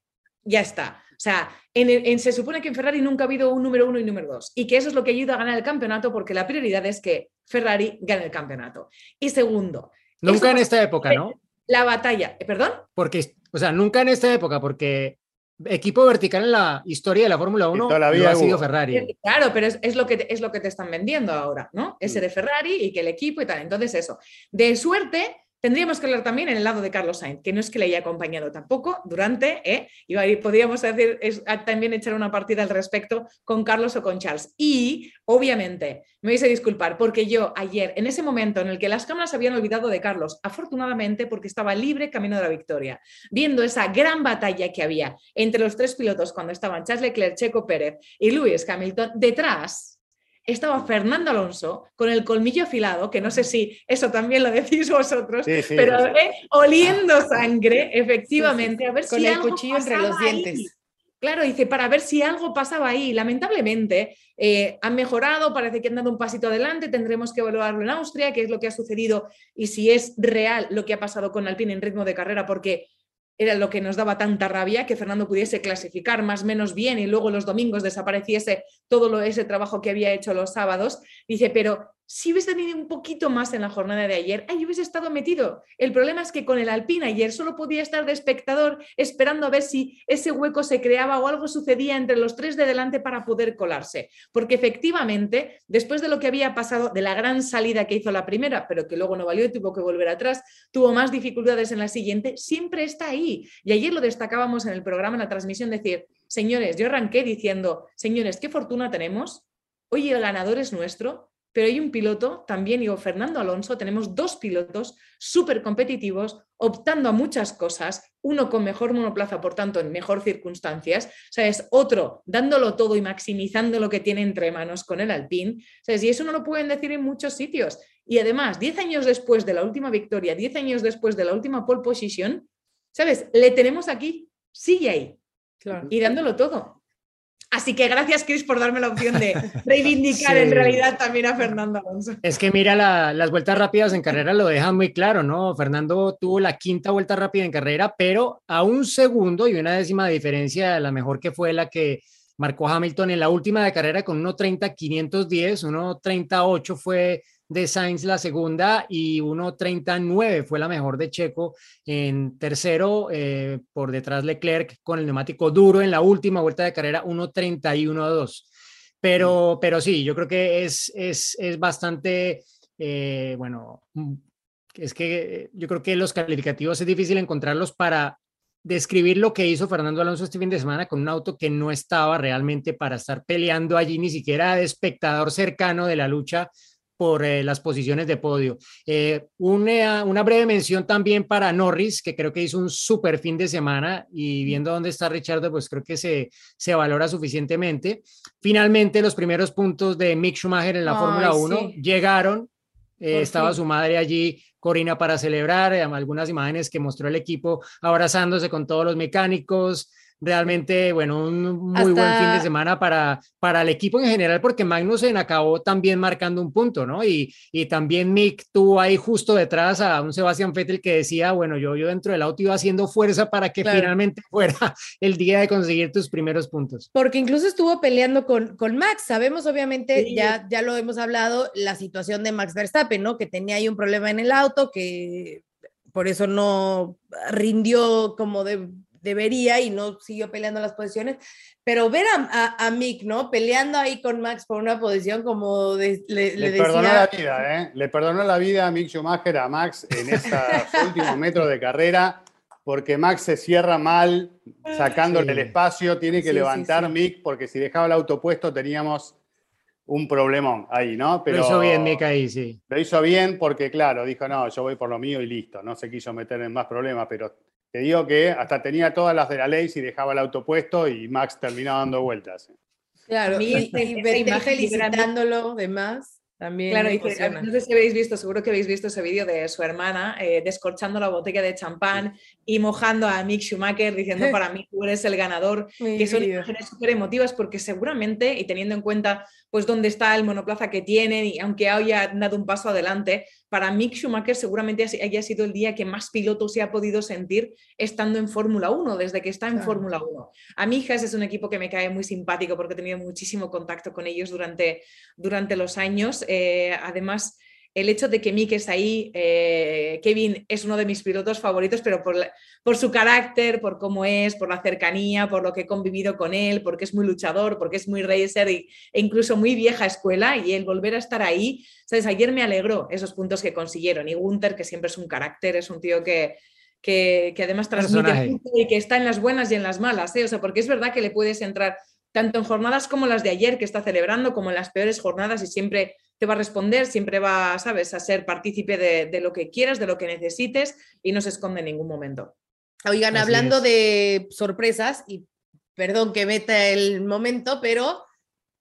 Ya está. O sea, en se supone que en Ferrari nunca ha habido un número uno y número dos. Y que eso es lo que ayuda a ganar el campeonato porque la prioridad es que Ferrari gane el campeonato. Y segundo, Nunca en esta época, ¿no? la batalla, eh, ¿perdón? Porque, o sea, nunca en esta época, porque equipo vertical en la historia de la Fórmula 1 toda la lo vida ha sido hubo. Ferrari. Claro, pero es, es lo que te, es lo que te están vendiendo ahora, ¿no? Ese Mm. de Ferrari y que el equipo y tal. Entonces, eso. De suerte, tendríamos que hablar también en el lado de Carlos Sainz, que no es que le haya acompañado tampoco durante, ¿eh? Y podríamos decir, es, a- también echar una partida al respecto con Carlos o con Charles. Y, obviamente, me vais a disculpar, porque yo ayer, en ese momento en el que las cámaras habían olvidado de Carlos, afortunadamente porque estaba libre camino de la victoria, viendo esa gran batalla que había entre los tres pilotos cuando estaban Charles Leclerc, Checo Pérez y Lewis Hamilton, detrás estaba Fernando Alonso con el colmillo afilado, que no sé si eso también lo decís vosotros, Sí, sí, pero sí. eh, oliendo sangre, efectivamente, a ver Con si el algo cuchillo entre pasaba los ahí. dientes. Claro, dice, para ver si algo pasaba ahí. Lamentablemente, eh, han mejorado, parece que han dado un pasito adelante, tendremos que evaluarlo en Austria, qué es lo que ha sucedido y si es real lo que ha pasado con Alpine en ritmo de carrera, porque era lo que nos daba tanta rabia que Fernando pudiese clasificar más o menos bien y luego los domingos desapareciese todo ese trabajo que había hecho los sábados. Dice, pero si hubiese tenido un poquito más en la jornada de ayer, ahí hubiese estado metido. El problema es que con el Alpine ayer solo podía estar de espectador esperando a ver si ese hueco se creaba o algo sucedía entre los tres de delante para poder colarse. Porque efectivamente, después de lo que había pasado, de la gran salida que hizo la primera, pero que luego no valió y tuvo que volver atrás, tuvo más dificultades en la siguiente, siempre está ahí. Y ayer lo destacábamos en el programa, en la transmisión, decir, señores, yo arranqué diciendo, señores, qué fortuna tenemos. Hoy el ganador es nuestro, pero hay un piloto, también digo Fernando Alonso, tenemos dos pilotos súper competitivos, optando a muchas cosas, uno con mejor monoplaza, por tanto, en mejor circunstancias, ¿sabes? Otro dándolo todo y maximizando lo que tiene entre manos con el Alpine, ¿sabes? Y eso no lo pueden decir en muchos sitios. Y además, 10 años después de la última victoria, 10 años después de la última pole position, ¿sabes? Le tenemos aquí, sigue ahí, Claro. y dándolo todo. Así que gracias, Chris, por darme la opción de reivindicar en realidad también a Fernando Alonso. Es que mira, la- las vueltas rápidas en carrera lo dejan muy claro, ¿no? Fernando tuvo la quinta vuelta rápida en carrera, pero a un segundo y una décima de diferencia la mejor que fue la que marcó Hamilton en la última de carrera con 1.30.510, 1.38 fue de Sainz la segunda y 1.39 fue la mejor de Checo en tercero, eh, por detrás Leclerc con el neumático duro en la última vuelta de carrera, 1.31.2. Pero, pero sí, yo creo que es, es, es bastante, eh, bueno, mm, es que yo creo que los calificativos es difícil encontrarlos para describir lo que hizo Fernando Alonso este fin de semana con un auto que no estaba realmente para estar peleando allí, ni siquiera de espectador cercano de la lucha por eh, las posiciones de podio. Eh, una, una, breve mención también para Norris, que creo que hizo un súper fin de semana y viendo dónde está Richardo, pues creo que se, se valora suficientemente. Finalmente, los primeros puntos de Mick Schumacher en la Fórmula 1 sí. llegaron. Eh, estaba su madre allí, Corina, para celebrar, algunas imágenes que mostró el equipo abrazándose con todos los mecánicos, realmente, bueno, un muy Hasta... buen fin de semana para, para el equipo en general, porque Magnussen acabó también marcando un punto, ¿no? Y, y también Mick tuvo ahí justo detrás a un Sebastián Vettel que decía, bueno, yo, yo dentro del auto iba haciendo fuerza para que claro. finalmente fuera el día de conseguir tus primeros puntos. Porque incluso estuvo peleando con, con Max, sabemos obviamente, sí. ya, ya lo hemos hablado, la situación de Max Verstappen, ¿no? Que tenía ahí un problema en el auto, que por eso no rindió como de, debería y no siguió peleando las posiciones, pero ver a, a, a, Mick, ¿no? Peleando ahí con Max por una posición como de, le, le, le perdonó decía... la vida, ¿eh? Le perdonó la vida a Mick Schumacher, a Max en esos últimos metros de carrera, porque Max se cierra mal, sacándole sí. el espacio, tiene que sí, levantar sí, Mick, porque si dejaba el auto puesto teníamos un problemón ahí, ¿no? Pero lo hizo bien Mick ahí, sí. Lo hizo bien porque, claro, dijo, no, yo voy por lo mío y listo, no se quiso meter en más problemas, pero te digo que hasta tenía todas las de la ley si dejaba el auto puesto y Max terminaba dando vueltas. Claro, y, y, y felicitándolo, demás. También claro, dice, no sé si habéis visto, seguro que habéis visto ese vídeo de su hermana eh, descorchando la botella de champán y mojando a Mick Schumacher diciendo para mí tú eres el ganador, Mi que son imágenes súper emotivas porque seguramente, y teniendo en cuenta pues dónde está el monoplaza que tienen y aunque haya dado un paso adelante, para Mick Schumacher seguramente haya sido el día que más piloto se ha podido sentir estando en Fórmula 1, desde que está en claro. Fórmula 1. A mí Haas es un equipo que me cae muy simpático porque he tenido muchísimo contacto con ellos durante, durante los años. Eh, además, el hecho de que Mick es ahí, eh, Kevin es uno de mis pilotos favoritos, pero por, por, su carácter, por cómo es, por la cercanía, por lo que he convivido con él, porque es muy luchador, porque es muy racer y, e incluso muy vieja escuela y el volver a estar ahí, ¿sabes? Ayer me alegró esos puntos que consiguieron y Gunther, que siempre es un carácter, es un tío que, que, que además transmite y que está en las buenas y en las malas, ¿eh? o sea, porque es verdad que le puedes entrar tanto en jornadas como las de ayer que está celebrando, como en las peores jornadas y siempre te va a responder, siempre va, sabes, a ser partícipe de, de, lo que quieras, de lo que necesites y no se esconde en ningún momento. Oigan, Así hablando es. de sorpresas, y perdón que meta el momento, pero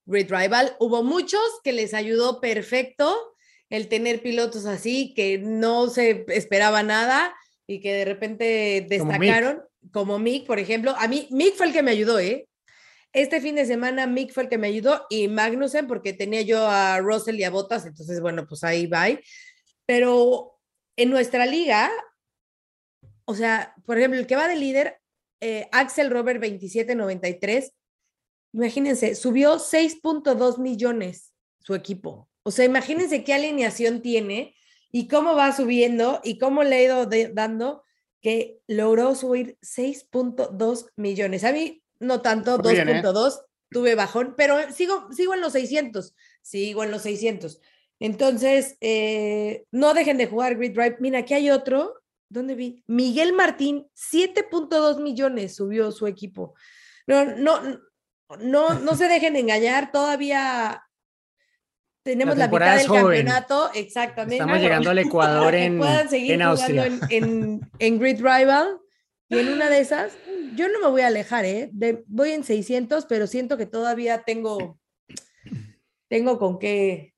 Red Rival, hubo muchos que les ayudó perfecto el tener pilotos así, que no se esperaba nada y que de repente destacaron, como Mick, como Mick por ejemplo. A mí, Mick fue el que me ayudó, ¿eh? Este fin de semana Mick fue el que me ayudó y Magnussen porque tenía yo a Russell y a Bottas, entonces bueno, pues ahí va. Pero en nuestra liga, o sea, por ejemplo, el que va de líder, eh, Axel Robert 2793, imagínense, subió 6.2 millones su equipo. O sea, imagínense qué alineación tiene y cómo va subiendo y cómo le ha ido dando que logró subir 6.2 millones. A mí no tanto, Muy bien, ¿eh? 2.2, tuve bajón, pero sigo, sigo en los 600, sigo en los 600. Entonces, eh, no dejen de jugar Grid Drive. Mira, aquí hay otro. ¿Dónde vi? Miguel Martín, 7.2 millones subió su equipo. No, no, no, no se dejen engañar. Todavía tenemos la, mitad temporada del joven. campeonato. Exactamente. Estamos llegando al Ecuador en, en Austria. en, en, en Grid Rival. Y en una de esas, yo no me voy a alejar, ¿eh? De- voy en 600, pero siento que todavía tengo, tengo con qué.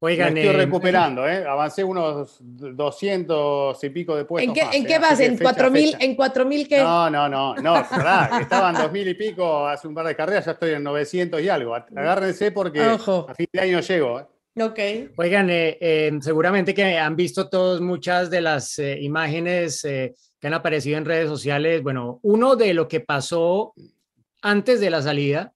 Me Oigan, estoy eh, recuperando, ¿eh? Avancé unos 200 y pico de puestos ¿En qué, más, en ¿eh? qué Así vas? ¿En fecha a 4000? fecha. ¿En 4000 qué? No, no, no, no, verdad, estaban 2000 y pico hace un par de carreras, ya estoy en 900 y algo. Agárrense porque Ojo. a fin de año llego. ¿eh? Ok. Oigan, eh, eh, seguramente que han visto todos muchas de las eh, imágenes eh, que han aparecido en redes sociales. Bueno, uno de lo que pasó antes de la salida,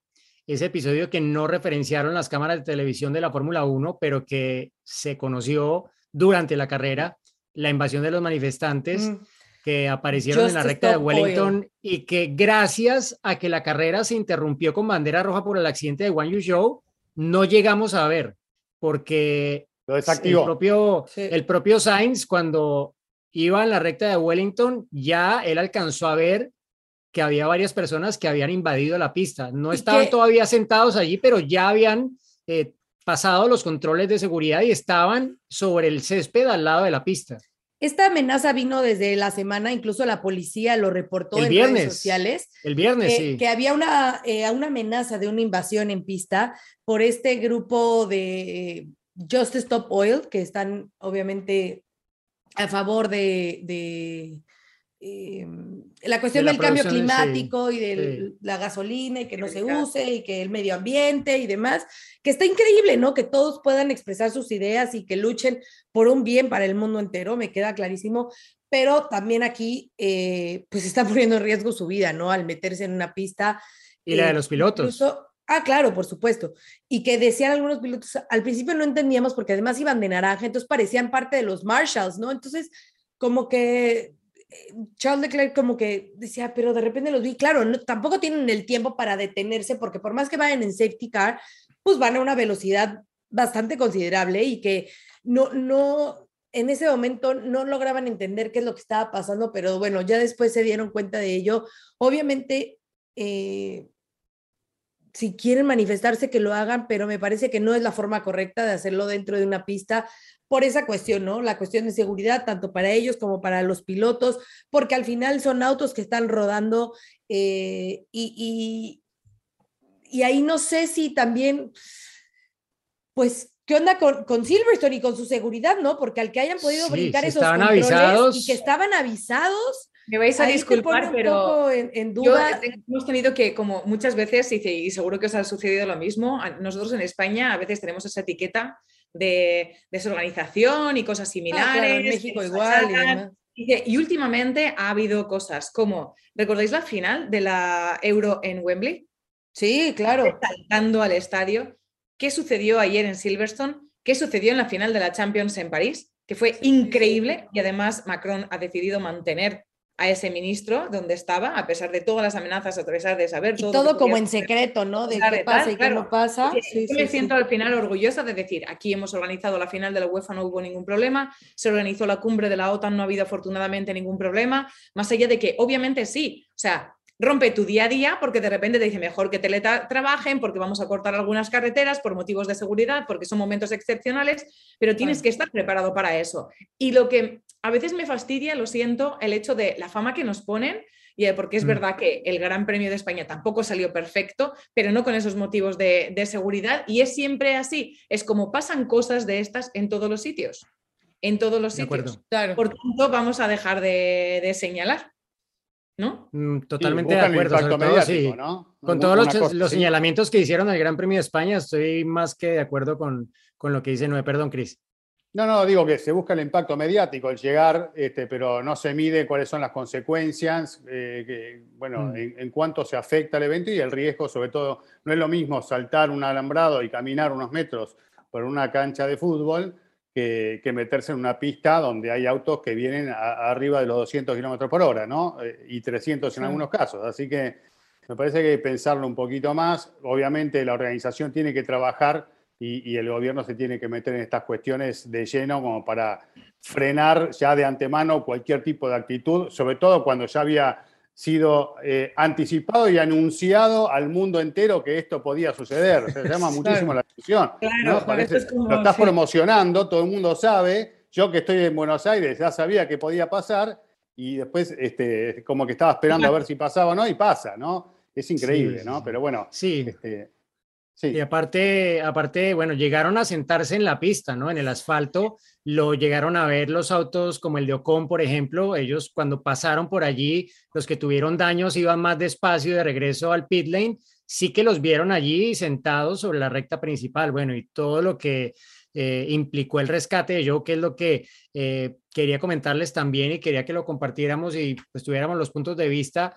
ese episodio que no referenciaron las cámaras de televisión de la Fórmula 1, pero que se conoció durante la carrera, la invasión de los manifestantes Mm. que aparecieron en la recta de Wellington y que gracias a que la carrera se interrumpió con bandera roja por el accidente de Wang Yu Zhou, no llegamos a ver, porque Lo el propio, Sí. el propio Sainz, cuando iba en la recta de Wellington, ya él alcanzó a ver que había varias personas que habían invadido la pista. No estaban que- todavía sentados allí, pero ya habían eh, pasado los controles de seguridad y estaban sobre el césped al lado de la pista. Esta amenaza vino desde la semana, incluso la policía lo reportó El en viernes. redes sociales. El viernes, que, sí. que había una, eh, una amenaza de una invasión en pista por este grupo de eh, Just Stop Oil, que están obviamente a favor de, de, eh, la cuestión la del cambio sí, climático y de sí. la gasolina y que no se use y que el medio ambiente y demás, que está increíble, ¿no? Que todos puedan expresar sus ideas y que luchen por un bien para el mundo entero, me queda clarísimo, pero también aquí eh, pues está poniendo en riesgo su vida, ¿no? Al meterse en una pista. Y la de eh, los pilotos. incluso- ah, claro, por supuesto. Y que decían algunos pilotos, al principio no entendíamos porque además iban de naranja, entonces parecían parte de los Marshalls, ¿no? Entonces, como que eh, Charles Leclerc como que decía, pero de repente los vi, claro, no- tampoco tienen el tiempo para detenerse porque por más que vayan en safety car, pues van a una velocidad bastante considerable y que no, no, en ese momento no lograban entender qué es lo que estaba pasando, pero bueno, ya después se dieron cuenta de ello. Obviamente, eh, si quieren manifestarse, que lo hagan, pero me parece que no es la forma correcta de hacerlo dentro de una pista por esa cuestión, ¿no? La cuestión de seguridad, tanto para ellos como para los pilotos, porque al final son autos que están rodando eh, y, y, y ahí no sé si también, pues, ¿qué onda con, con Silverstone y con su seguridad, no? Porque al que hayan podido Sí, brincar esos controles avisados. y que estaban avisados, Me vais a ahí disculpar, pero en, en yo duda. he- hemos tenido que, como muchas veces, y, seguro que os ha sucedido lo mismo, nosotros en España a veces tenemos esa etiqueta de desorganización y cosas Ah, similares. claro, en México igual y demás. Y últimamente ha habido cosas como, ¿recordáis la final de la Euro en Wembley? Sí, claro. Saltando al estadio. ¿Qué sucedió ayer en Silverstone? ¿Qué sucedió en la final de la Champions en París? Que fue increíble y además Macron ha decidido mantener a ese ministro donde estaba, a pesar de todas las amenazas, a pesar de saber todo. todo como en secreto, ¿no? De qué pasa y qué no pasa. Sí, Sí, yo sí, me siento al final orgullosa de decir, aquí hemos organizado la final de la UEFA, no hubo ningún problema, se organizó la cumbre de la OTAN, no ha habido afortunadamente ningún problema, más allá de que obviamente sí, o sea, rompe tu día a día porque de repente te dice mejor que teletrabajen, porque vamos a cortar algunas carreteras por motivos de seguridad, porque son momentos excepcionales, pero tienes que estar preparado para eso. Y lo que a veces me fastidia, lo siento, el hecho de la fama que nos ponen y eh, porque es Mm. verdad que el Gran Premio de España tampoco salió perfecto, pero no con esos motivos de, de seguridad. Y es siempre así. Es como pasan cosas de estas en todos los sitios. En todos los De sitios. acuerdo. Por tanto, vamos a dejar de, de señalar. ¿No? Mm, Sí, Totalmente de acuerdo. impacto sobre todo, mediático, sí. ¿no? Con todos los, cosa los así. señalamientos que hicieron del Gran Premio de España, estoy más que de acuerdo con, con lo que dice Noé. Perdón, Cris. No, no, digo que se busca el impacto mediático, el llegar, este, pero no se mide cuáles son las consecuencias, eh, que, bueno, Mm. en, en cuánto se afecta el evento y el riesgo, sobre todo, no es lo mismo saltar un alambrado y caminar unos metros por una cancha de fútbol que, que meterse en una pista donde hay autos que vienen a- arriba de los 200 kilómetros por hora, ¿no? Eh, y 300 en algunos casos. Así que me parece que hay que pensarlo un poquito más. Obviamente la organización tiene que trabajar y, y el gobierno se tiene que meter en estas cuestiones de lleno como para frenar ya de antemano cualquier tipo de actitud, sobre todo cuando ya había sido eh, anticipado y anunciado al mundo entero que esto podía suceder. Se llama muchísimo la atención. Claro, ¿no? Parece- es como- lo estás sí. promocionando, todo el mundo sabe. Yo que estoy en Buenos Aires ya sabía que podía pasar y después este, como que estaba esperando a ver si pasaba o no y pasa, ¿no? Es increíble, sí, ¿no? sí. Pero bueno, Sí, este, sí. y aparte, aparte, bueno, llegaron a sentarse en la pista, ¿no? En el asfalto, lo llegaron a ver los autos como el de Ocon, por ejemplo. Ellos cuando pasaron por allí, los que tuvieron daños iban más despacio de regreso al pit lane. Sí que los vieron allí sentados sobre la recta principal. Bueno, y todo lo que eh, implicó el rescate de Joe, que es lo que eh, quería comentarles también y quería que lo compartiéramos y pues tuviéramos los puntos de vista.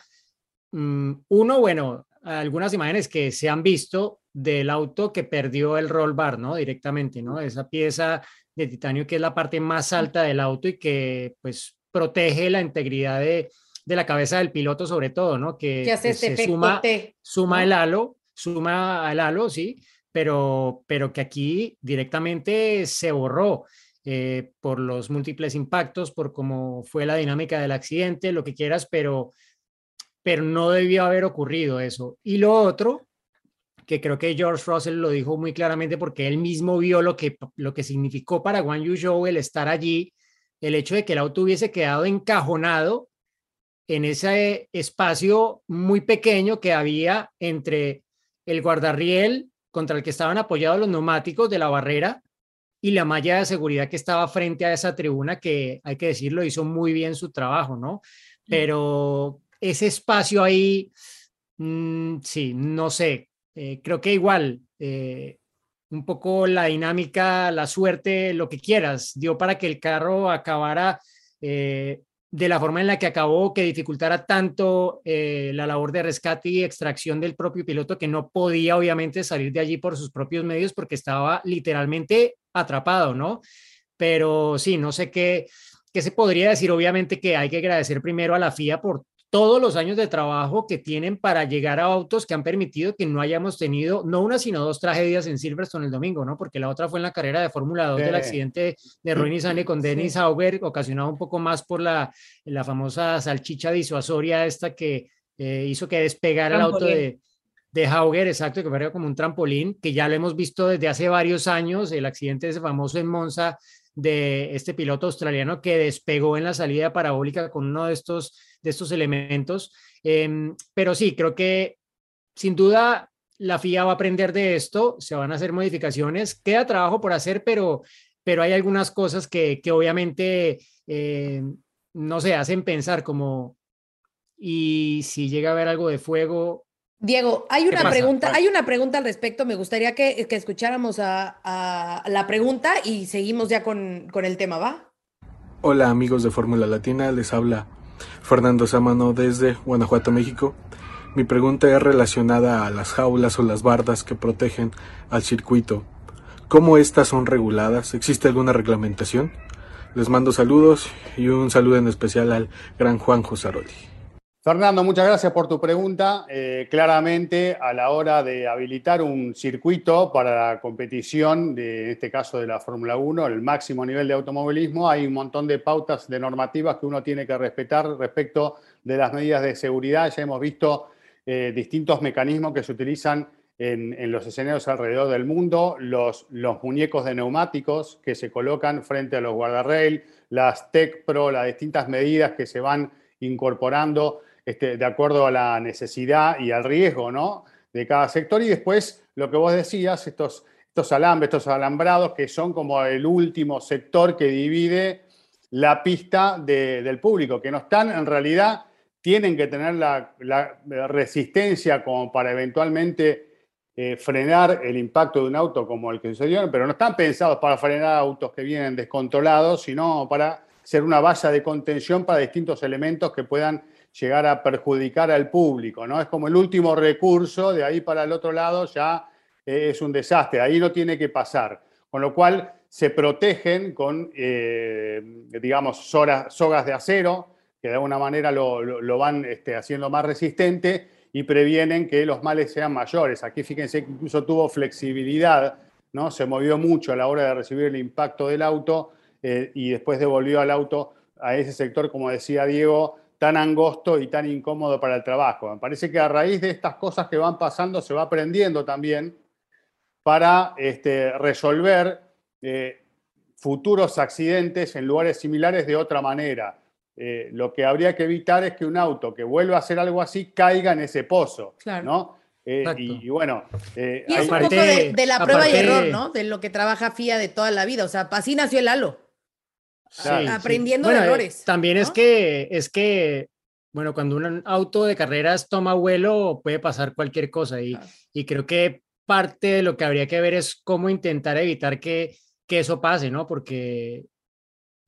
Mm, uno, bueno, algunas imágenes que se han visto del auto que perdió el roll bar, ¿no? Directamente, ¿no? Esa pieza de titanio que es la parte más alta del auto y que pues protege la integridad de, de la cabeza del piloto sobre todo, ¿no? Que, Que hace este se suma, T. suma el halo, suma al halo, sí, pero, pero que aquí directamente se borró eh, por los múltiples impactos, por cómo fue la dinámica del accidente, lo que quieras, pero, pero no debió haber ocurrido eso. Y lo otro, que creo que George Russell lo dijo muy claramente porque él mismo vio lo que, lo que significó para Guan Yu Zhou el estar allí, el hecho de que el auto hubiese quedado encajonado en ese espacio muy pequeño que había entre el guardarriel contra el que estaban apoyados los neumáticos de la barrera y la malla de seguridad que estaba frente a esa tribuna que, hay que decirlo, hizo muy bien su trabajo, ¿no? Pero ese espacio ahí, mm, sí, no sé, eh, creo que igual, eh, un poco la dinámica, la suerte, lo que quieras, dio para que el carro acabara eh, de la forma en la que acabó, que dificultara tanto la labor de rescate y extracción del propio piloto, que no podía obviamente salir de allí por sus propios medios porque estaba literalmente atrapado, ¿no? Pero sí, no sé qué, qué se podría decir. Obviamente que hay que agradecer primero a la FIA por todos los años de trabajo que tienen para llegar a autos que han permitido que no hayamos tenido, no una, sino dos tragedias en Silverstone el domingo, ¿no? Porque la otra fue en la carrera de Fórmula 2 del Sí. accidente de Roy Nissany con Dennis Auger, ocasionado un poco más por la, la famosa salchicha disuasoria esta que eh, hizo que despegara el auto de, de Hauger, exacto, que parecía como un trampolín, que ya lo hemos visto desde hace varios años, el accidente ese famoso en Monza de este piloto australiano que despegó en la salida parabólica con uno de estos, de estos elementos. Em, pero sí, creo que sin duda la FIA va a aprender de esto, se van a hacer modificaciones, queda trabajo por hacer, pero, pero hay algunas cosas que, que obviamente, eh, no sé, hacen pensar como, y si llega a haber algo de fuego, Diego, hay una pasa? pregunta, hay una pregunta al respecto. Me gustaría que, que escucháramos a, a la pregunta y seguimos ya con, con el tema, ¿va? Hola amigos de Fórmula Latina, les habla Fernando Samano desde Guanajuato, México. Mi pregunta es relacionada a las jaulas o las bardas que protegen al circuito. ¿Cómo estas son reguladas? ¿Existe alguna reglamentación? Les mando saludos y un saludo en especial al gran Juan Josaroli. Fernando, muchas gracias por tu pregunta. Eh, claramente, a la hora de habilitar un circuito para la competición, de, en este caso de la Fórmula 1, el máximo nivel de automovilismo, hay un montón de pautas, de normativas que uno tiene que respetar respecto de las medidas de seguridad. Ya hemos visto eh, distintos mecanismos que se utilizan en, los escenarios alrededor del mundo, los, los muñecos de neumáticos que se colocan frente a los guardarrail, las Tech Pro, las distintas medidas que se van incorporando este, de acuerdo a la necesidad y al riesgo ¿no? de cada sector. Y después, lo que vos decías, estos, estos alambres, estos alambrados que son como el último sector que divide la pista de, del público, que no están en realidad tienen que tener la, la resistencia como para eventualmente eh, frenar el impacto de un auto como el que sucedió, pero no están pensados para frenar autos que vienen descontrolados, sino para ser una valla de contención para distintos elementos que puedan llegar a perjudicar al público, ¿no? Es como el último recurso, de ahí para el otro lado ya eh, es un desastre, ahí no tiene que pasar. Con lo cual se protegen con, eh, digamos, sogas de acero, que de alguna manera lo, van este, haciendo más resistente y previenen que los males sean mayores. Aquí fíjense que incluso tuvo flexibilidad, ¿no? Se movió mucho a la hora de recibir el impacto del auto eh, y después devolvió al auto a ese sector, como decía Diego, tan angosto y tan incómodo para el trabajo. Me parece que a raíz de estas cosas que van pasando se va aprendiendo también para este, resolver eh, futuros accidentes en lugares similares de otra manera. Eh, lo que habría que evitar es que un auto que vuelva a hacer algo así caiga en ese pozo, ¿no? Eh, y, bueno... y es un poco de, la prueba y error, ¿no? De lo que trabaja FIA de toda la vida. O sea, así nació el halo. Aprendiendo de errores. también es que, es que, bueno, cuando un auto de carreras toma vuelo, puede pasar cualquier cosa. Y, y creo que parte de lo que habría que ver es cómo intentar evitar que, que eso pase, ¿no? Porque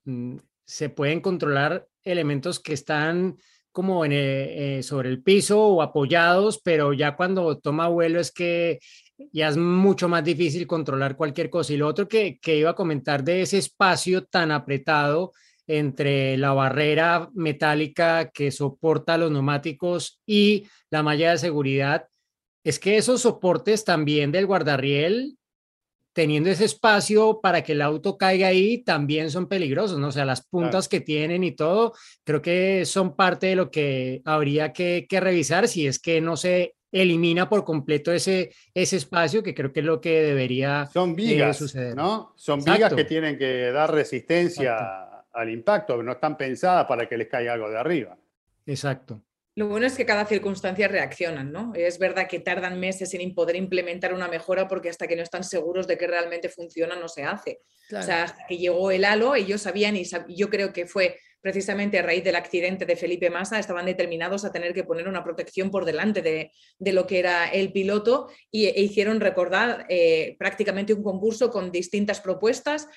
mm, se pueden controlar elementos que están como en, eh, sobre el piso o apoyados, pero ya cuando toma vuelo es que ya es mucho más difícil controlar cualquier cosa. Y lo otro que, que iba a comentar de ese espacio tan apretado entre la barrera metálica que soporta los neumáticos y la malla de seguridad, es que esos soportes también del guardarriel, teniendo ese espacio para que el auto caiga ahí, también son peligrosos, ¿no? O sea, las puntas que tienen y todo, creo que son parte de lo que habría que, revisar si es que no se elimina por completo ese, ese espacio, que creo que es lo que debería son eh, vigas, suceder. ¿no? Son vigas que tienen que dar resistencia al impacto, no están pensadas para que les caiga algo de arriba. Exacto. Lo bueno es que cada circunstancia reaccionan, ¿no? Es verdad que tardan meses en poder implementar una mejora porque hasta que no están seguros de que realmente funciona no se hace. O sea, hasta que llegó el halo, ellos sabían y yo creo que fue precisamente a raíz del accidente de Felipe Massa, estaban determinados a tener que poner una protección por delante de, lo que era el piloto y, e hicieron recordar eh, prácticamente un concurso con distintas propuestas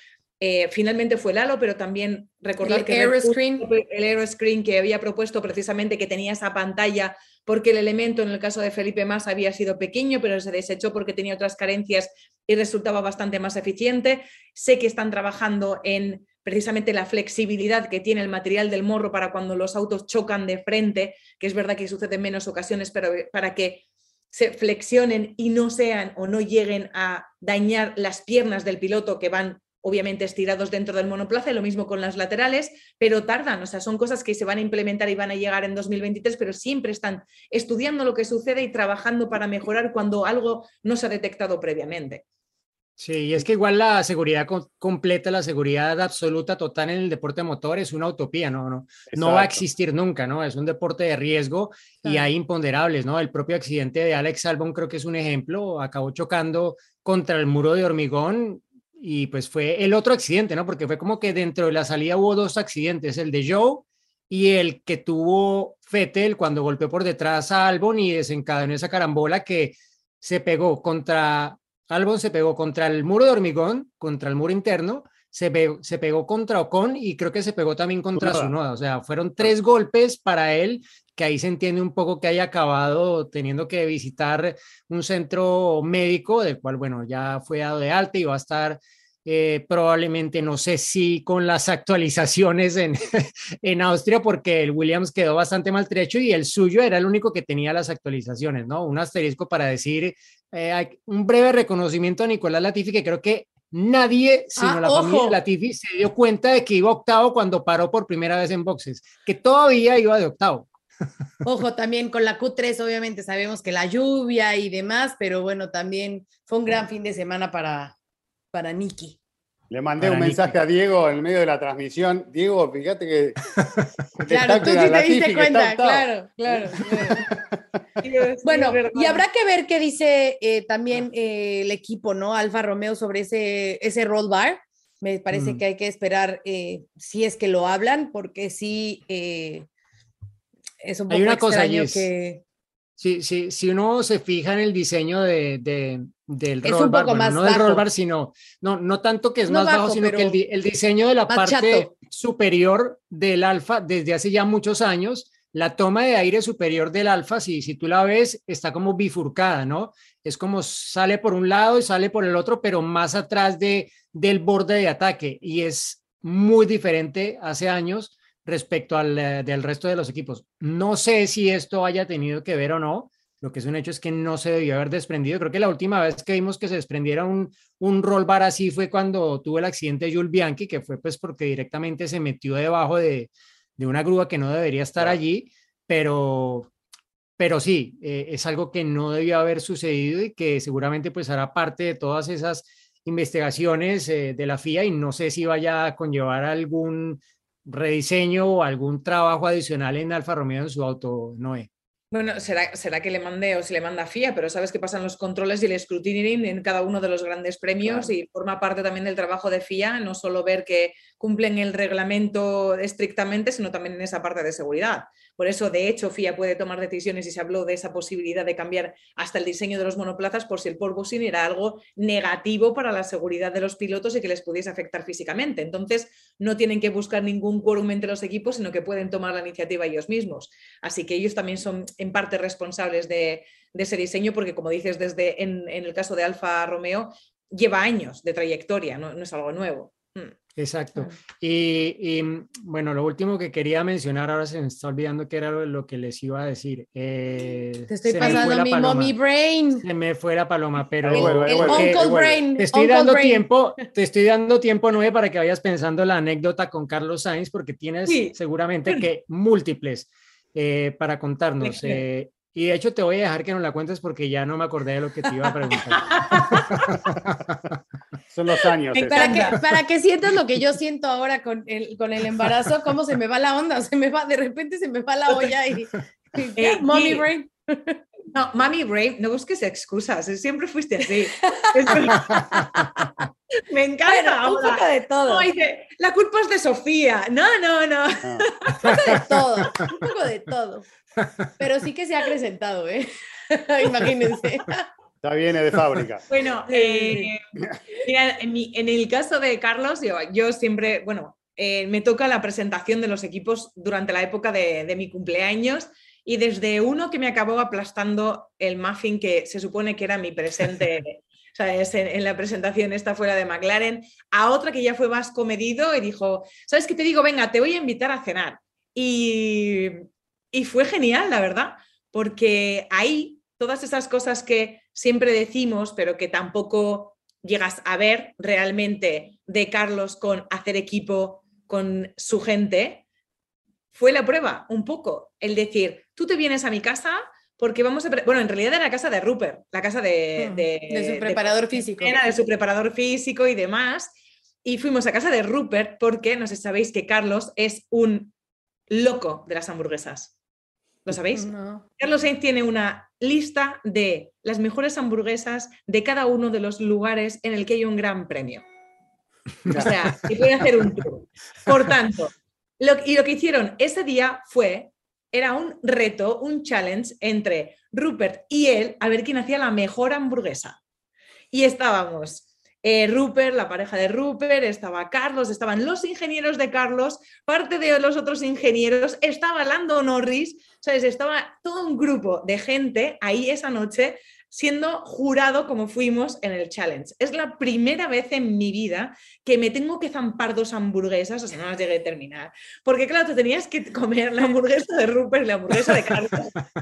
eh, finalmente fue Lalo, pero también recordar el que Aeroscreen. el Aeroscreen que había propuesto precisamente que tenía esa pantalla porque el elemento en el caso de Felipe Más había sido pequeño, pero se desechó porque tenía otras carencias y resultaba bastante más eficiente. Sé que están trabajando en precisamente la flexibilidad que tiene el material del morro para cuando los autos chocan de frente, que es verdad que sucede en menos ocasiones, pero para que se flexionen y no sean o no lleguen a dañar las piernas del piloto que van obviamente estirados dentro del monoplaza, lo mismo con las laterales, pero tardan, o sea, son cosas que se van a implementar y van a llegar en 2023, pero siempre están estudiando lo que sucede y trabajando para mejorar cuando algo no se ha detectado previamente. Sí, y es que igual la seguridad completa, la seguridad absoluta, total en el deporte motor es una utopía, ¿no? No, no va a existir nunca, ¿no? Es un deporte de riesgo y hay imponderables, ¿no? El propio accidente de Alex Albon creo que es un ejemplo, acabó chocando contra el muro de hormigón y pues fue el otro accidente, ¿no? Porque fue como que dentro de la salida hubo dos accidentes, el de Joe y el que tuvo Fettel cuando golpeó por detrás a Albon y desencadenó esa carambola que se pegó contra, Albon se pegó contra el muro de hormigón, contra el muro interno, se pegó, se pegó contra Ocon y creo que se pegó también contra su noda. O sea, fueron tres golpes para él que ahí se entiende un poco que haya acabado teniendo que visitar un centro médico, del cual, bueno, ya fue dado de alta y va a estar eh, probablemente, no sé si con las actualizaciones en, en Austria, porque el Williams quedó bastante maltrecho y el suyo era el único que tenía las actualizaciones, ¿no? Un asterisco para decir eh, un breve reconocimiento a Nicolás Latifi, que creo que nadie, sino Ah, la familia de Latifi, se dio cuenta de que iba octavo cuando paró por primera vez en boxes, que todavía iba de octavo. Ojo, también con la Q3, obviamente sabemos que la lluvia y demás, pero bueno, también fue un gran fin de semana para, para Nicky. Le mandé un mensaje Nicky. a Diego en medio de la transmisión. Diego, fíjate que. Claro, tú sí te diste cuenta, claro, claro. claro. Bueno, y habrá que ver qué dice eh, también eh, el equipo, ¿no? Alfa Romeo sobre ese, ese roll bar. Me parece Mm. que hay que esperar eh, si es que lo hablan, porque sí, eh, es un Hay poco una cosa, extraño Jess. que... Sí, sí, si uno se fija en el diseño de, de- del Es roll un bar, bueno, no del roll bar, sino, no, no tanto que es No más bajo, bajo, sino que el, pero di- el diseño de la parte chato. superior del alfa desde hace ya muchos años, la toma de aire superior del alfa, si, si tú la ves, está como bifurcada, ¿no? Es como sale por un lado y sale por el otro, pero más atrás de, del borde de ataque y es muy diferente hace años respecto al eh, del resto de los equipos. No sé si esto haya tenido que ver o no. Lo que es un hecho es que no se debió haber desprendido. Creo que la última vez que vimos que se desprendiera un, un roll bar así fue cuando tuvo el accidente de Jules Bianchi, que fue pues porque directamente se metió debajo de, de una grúa que no debería estar allí, pero, pero sí, eh, es algo que no debió haber sucedido y que seguramente pues hará parte de todas esas investigaciones eh, de la FIA y no sé si vaya a conllevar algún rediseño o algún trabajo adicional en Alfa Romeo en su auto, Noé. Bueno, será, será que le mande o se le manda FIA, pero sabes que pasan los controles y el escrutinio en cada uno de los grandes premios y forma parte también del trabajo de FIA, no solo ver que cumplen el reglamento estrictamente, sino también en esa parte de seguridad. Por eso, de hecho, FIA puede tomar decisiones y se habló de esa posibilidad de cambiar hasta el diseño de los monoplazas por si el pole position era algo negativo para la seguridad de los pilotos y que les pudiese afectar físicamente. Entonces, no tienen que buscar ningún quórum entre los equipos, sino que pueden tomar la iniciativa ellos mismos. Así que ellos también son en parte responsables de, ese diseño, porque como dices, desde en, el caso de Alfa Romeo, lleva años de trayectoria, no es algo nuevo. Exacto. Y, y, bueno, lo último que quería mencionar, ahora se me está olvidando que era lo, que les iba a decir. Eh, Te estoy pasando mi paloma. mommy brain. Se me fue la paloma, pero El porque ahí uncle vuelve. brain. te estoy uncle dando brain. tiempo, te estoy dando tiempo, Noé, para que vayas pensando la anécdota con Carlos Sainz, porque tienes Sí. seguramente que múltiples eh, para contarnos. Eh, y de hecho te voy a dejar que nos la cuentes porque ya no me acordé de lo que te iba a preguntar. Son los años. Para que, para que sientas lo que yo siento ahora con el, con el embarazo, cómo se me va la onda, se me va, de repente se me va la olla y, y Eh, mommy y- brain. No, Mami Brave, no busques excusas, eh, siempre fuiste así. Me encanta. Bueno, un ahora. poco de todo, No, un dice, la culpa es de Sofía. No, no, no. Ah, poco de todo, un poco de todo. Pero sí que se ha acrecentado, ¿eh? Imagínense. Ya viene de fábrica. Bueno, eh, mira, en, mi- en el caso de Carlos, yo, yo siempre, bueno, eh, me toca la presentación de los equipos durante la época de, de mi cumpleaños y desde uno que me acabó aplastando el muffin que se supone que era mi presente. ¿sabes? En, en la presentación esta fuera de McLaren, a otra que ya fue más comedido y dijo, ¿sabes qué te digo? Venga, te voy a invitar a cenar. Y, y fue genial, la verdad, porque ahí todas esas cosas que siempre decimos, pero que tampoco llegas a ver realmente de Carlos con hacer equipo con su gente, fue la prueba, un poco. El decir, tú te vienes a mi casa porque vamos a... Bueno, en realidad era la casa de Rupert, la casa de... Mm, De, de su preparador físico. Era de su preparador físico y demás. Y fuimos a casa de Rupert porque, no sé si sabéis que Carlos es un loco de las hamburguesas. ¿Lo sabéis? No. Carlos Sainz tiene una lista de las mejores hamburguesas de cada uno de los lugares en el que hay un gran premio. O sea, que puede hacer un tour. Por tanto, lo, y lo que hicieron ese día fue, era un reto, un challenge entre Rupert y él a ver quién hacía la mejor hamburguesa. Y estábamos eh, Rupert, la pareja de Rupert, estaba Carlos, estaban los ingenieros de Carlos, parte de los otros ingenieros, estaba Lando Norris, ¿sabes? Estaba todo un grupo de gente ahí esa noche siendo jurado como fuimos en el challenge. Es la primera vez en mi vida que me tengo que zampar dos hamburguesas, o sea, no las llegué a terminar. Porque claro, te tenías que comer la hamburguesa de Rupert y la hamburguesa de Carlos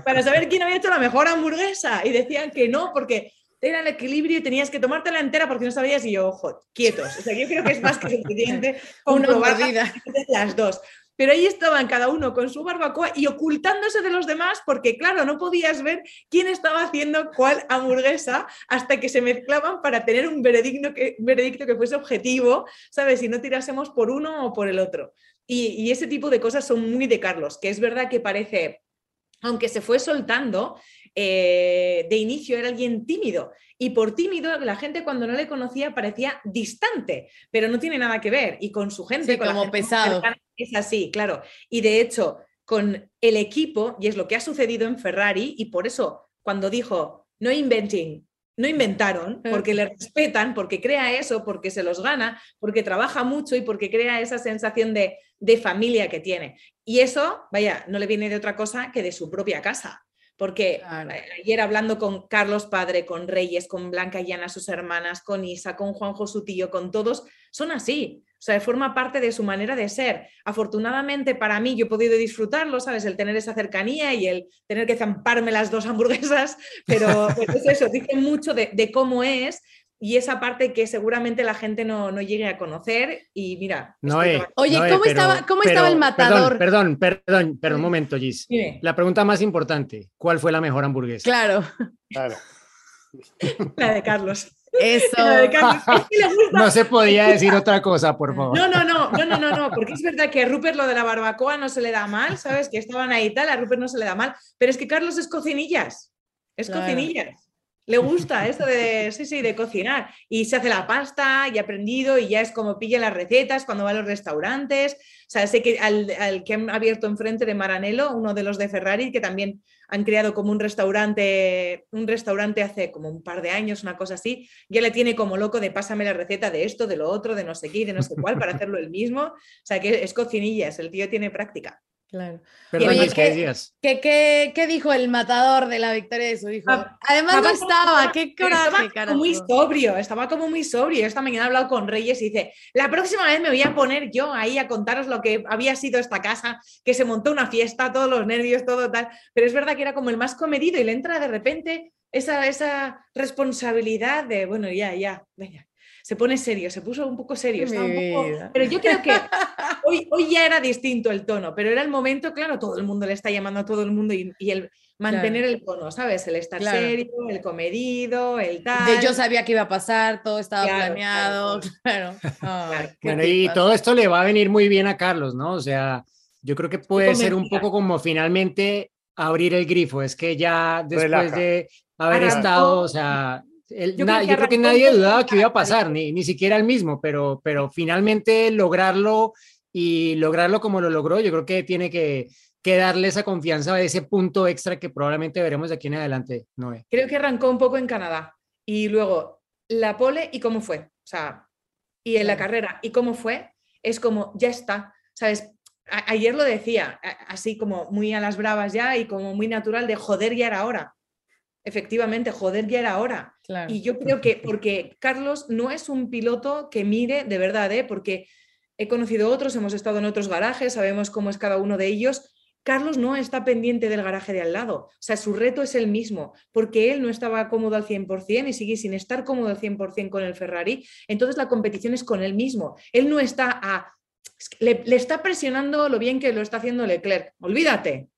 para saber quién había hecho la mejor hamburguesa. Y decían que no, porque era el equilibrio y tenías que tomártela entera porque no sabías y yo, ojo, quietos. O sea, yo creo que es más que suficiente Una comprobar mordida. las dos. Pero ahí estaban cada uno con su barbacoa y ocultándose de los demás porque, claro, no podías ver quién estaba haciendo cuál hamburguesa hasta que se mezclaban para tener un veredicto que, veredicto que fuese objetivo, ¿sabes? Y no tirásemos por uno o por el otro. Y, y ese tipo de cosas son muy de Carlos, que es verdad que parece, aunque se fue soltando, eh, de inicio era alguien tímido. Y por tímido, la gente cuando no le conocía parecía distante, pero no tiene nada que ver. Y con su gente, Sí, con la como gente pesado. cercana, es así, claro. Y de hecho, con el equipo y es lo que ha sucedido en Ferrari y por eso cuando dijo no inventing, no inventaron, porque le respetan, porque crea eso, porque se los gana, porque trabaja mucho y porque crea esa sensación de, de familia que tiene. Y eso, vaya, no le viene de otra cosa que de su propia casa. Porque Claro. ayer hablando con Carlos Padre, con Reyes, con Blanca y Ana, sus hermanas, con Isa, con Juanjo, su tío, con todos, son así. O sea, forma parte de su manera de ser. Afortunadamente para mí yo he podido disfrutarlo, ¿sabes? El tener esa cercanía y el tener que zamparme las dos hamburguesas, pero, pero es eso, dice mucho de, de cómo es y esa parte que seguramente la gente no, no llegue a conocer. Y mira, Noé, Oye, Noé, ¿cómo estaba- cómo estaba el matador? Perdón, perdón, perdón, pero un momento, Gis. Dime, La pregunta más importante, ¿cuál fue la mejor hamburguesa? Claro, Claro. la de Carlos. eso. La de Carlos. Es que le gusta No se podía decir otra cosa, por favor. No, no, no, no, no, no, no, porque es verdad que a Rupert lo de la barbacoa no se le da mal, ¿sabes? Que estaban ahí y tal, a Rupert no se le da mal, pero es que Carlos es cocinillas, es Claro. cocinillas. Le gusta esto de, sí, sí, de cocinar. Y se hace la pasta y ha aprendido y ya es como pilla las recetas cuando va a los restaurantes. O sea, sé que al, al que han abierto enfrente de Maranello, uno de los de Ferrari, que también han creado como un restaurante, un restaurante hace como un par de años, una cosa así, ya le tiene como loco de pásame la receta de esto, de lo otro, de no sé qué, de no sé cuál, para hacerlo el mismo. O sea, que es cocinillas, el tío tiene práctica. Claro. Perdón, Oye, Gis, ¿qué ¿qué-? ¿Qué, qué, qué dijo el matador de la victoria de su hijo? Ah, Además no estaba- qué coraje, estaba como muy sobrio, estaba como muy sobrio. Esta mañana he hablado con Reyes y dice, la próxima vez me voy a poner yo ahí a contaros lo que había sido esta casa, que se montó una fiesta, todos los nervios, todo tal. Pero es verdad que era como el más comedido y le entra de repente esa, esa responsabilidad de, bueno, ya, ya, venga. Se pone serio, se puso un poco serio. estaba un poco-. Pero yo creo que hoy, hoy ya era distinto el tono, pero era el momento, claro, todo el mundo le está llamando a todo el mundo y, y el mantener el tono, ¿sabes? El estar Claro. serio, el comedido, el tal. De yo sabía que iba a pasar, todo estaba Claro, planeado, claro. Claro. qué Bueno, y todo esto le va a venir muy bien a Carlos, ¿no? O sea, yo creo que puede ser un poco como finalmente abrir el grifo. Es que ya después Relaja. de haber Arrancó- estado, o sea, él- Yo na- creo que yo creo que arrancó nadie dudaba que iba a pasar, ni, ni siquiera él mismo, pero, pero finalmente lograrlo y lograrlo como lo logró, yo creo que tiene que, que darle esa confianza, ese punto extra que probablemente veremos de aquí en adelante, Noé. Creo que arrancó un poco en Canadá y luego la pole y cómo fue. O sea, y en la carrera y cómo fue, es como, ya está. ¿Sabes? A- ayer lo decía, así como muy a las bravas ya y como muy natural de joder, ya era hora. Efectivamente, joder, ya era hora. Y yo creo que porque Carlos no es un piloto que mire de verdad, ¿eh? porque he conocido otros, hemos estado en otros garajes, sabemos cómo es cada uno de ellos. Carlos no está pendiente del garaje de al lado, o sea, su reto es el mismo, porque él no estaba cómodo al 100% y sigue sin estar cómodo al 100% con el Ferrari, entonces la competición es con él mismo. Él no está a... le está presionando lo bien que lo está haciendo Leclerc, olvídate.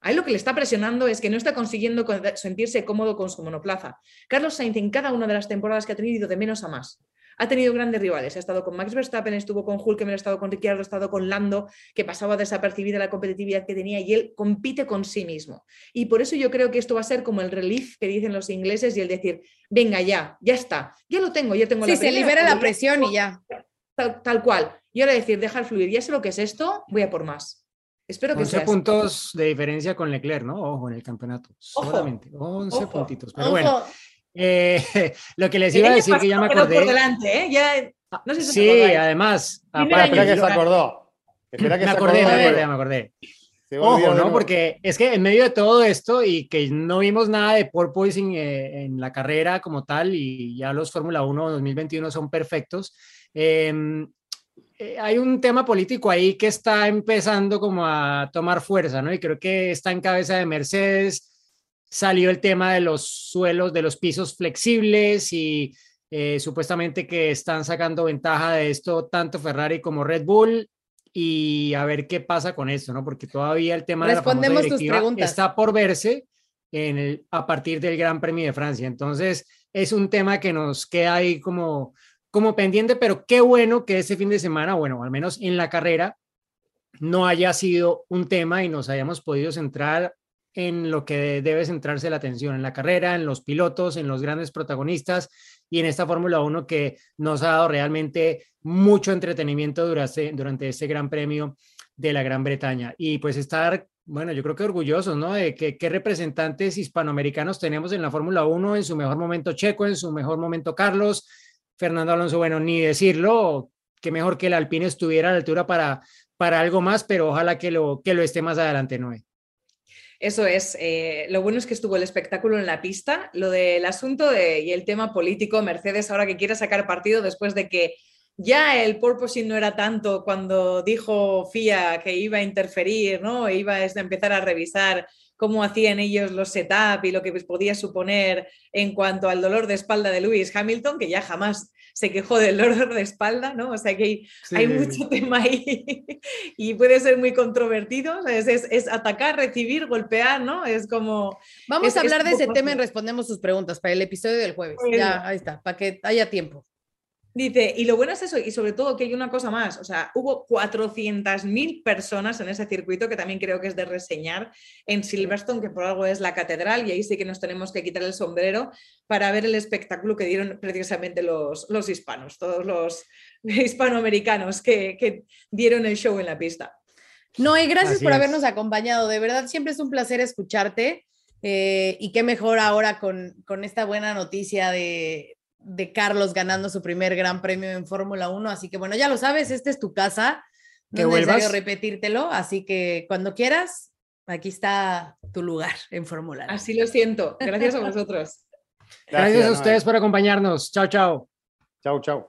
A él lo que le está presionando es que no está consiguiendo con- sentirse cómodo con su monoplaza. Carlos Sainz en cada una de las temporadas que ha tenido ido de menos a más. Ha tenido grandes rivales. Ha estado con Max Verstappen, estuvo con Hulkenberg, ha estado con Ricciardo, ha estado con Lando, que pasaba desapercibida la competitividad que tenía y él compite con sí mismo. Y por eso yo creo que esto va a ser como el relief que dicen los ingleses y el decir, venga ya, ya está, ya lo tengo, ya tengo Sí, la se primera, libera la presión y ya. Tal, tal cual. Y ahora decir, dejar fluir, ya sé lo que es esto, voy a por más. Espero que 11 sea así. puntos de diferencia con Leclerc, ¿no? Ojo, en el campeonato. Ojo, Solamente 11 ojo, puntitos. Pero bueno, Ojo, eh, lo que les El iba a decir que ya me quedó por acordé. delante, ¿eh? Ya, no sé si Sí, acordáis. además, aparte, Espera que se acordó. Espera que me se acordé, me acordó de acordé, me acordé. Se va a olvidar Ojo, ¿no? Porque es que en medio de todo esto y que no vimos nada de porpoising eh, en la carrera como tal y ya los Fórmula 1 2021 son perfectos, eh, hay un tema político ahí que está empezando como a tomar fuerza, ¿no? Y creo que está en cabeza de Mercedes. Salió el tema de los suelos, de los pisos flexibles y eh, supuestamente que están sacando ventaja de esto tanto Ferrari como Red Bull y a ver qué pasa con esto, ¿no? Porque todavía el tema de la Respondemos tus preguntas. está por verse en el, a partir del Gran Premio de Francia. Entonces, es un tema que nos queda ahí como, como pendiente, pero qué bueno que ese fin de semana, bueno, al menos en la carrera, no haya sido un tema y nos hayamos podido centrar en lo que debe centrarse la atención, en la carrera, en los pilotos, en los grandes protagonistas y en esta Fórmula 1 que nos ha dado realmente mucho entretenimiento durante, durante este Gran Premio de la Gran Bretaña. Y pues estar bueno, yo creo que orgullosos, ¿no? De que, qué representantes hispanoamericanos tenemos en la Fórmula 1, en su mejor momento Checo, en su mejor momento Carlos, Fernando Alonso, bueno, ni decirlo, que mejor que el Alpine estuviera a la altura para, para algo más, pero ojalá que lo, que lo esté más adelante, Noé. Eso es. eh, lo bueno es que estuvo el espectáculo en la pista. Lo del asunto de- y el tema político, Mercedes ahora que quiere sacar partido después de que ya el porpoising no era tanto cuando dijo FIA que iba a interferir, ¿no? Iba a empezar a revisar cómo hacían ellos los setup y lo que podía suponer en cuanto al dolor de espalda de Lewis Hamilton, que ya jamás se quejó del dolor de espalda, ¿no? O sea que hay, hay mucho tema ahí y puede ser muy controvertido. o sea, Es, es- es atacar, recibir, golpear, ¿no? Es como. Vamos Es- a hablar de ese tema y respondemos sus preguntas para el episodio del jueves. Ya, ahí está, para que haya tiempo. Dice, y lo bueno es eso, y sobre todo que hay una cosa más, o sea, hubo 400.000 personas en ese circuito que también creo que es de reseñar en Silverstone, que por algo es la catedral, y ahí sí que nos tenemos que quitar el sombrero para ver el espectáculo que dieron precisamente los, los hispanos, todos los hispanoamericanos que, que dieron el show en la pista. Noé, gracias Así por es. habernos acompañado. De verdad, siempre es un placer escucharte. eh, y qué mejor ahora con, con esta buena noticia de, de Carlos ganando su primer gran premio en Fórmula 1. Así que bueno, ya lo sabes, esta es tu casa. No Que es necesario vuelvas. repetírtelo. Así que cuando quieras, aquí está tu lugar en Fórmula 1. Así lo siento. Gracias a vosotros. Gracias, a ustedes por acompañarnos. Chao, chao. Chau, chau.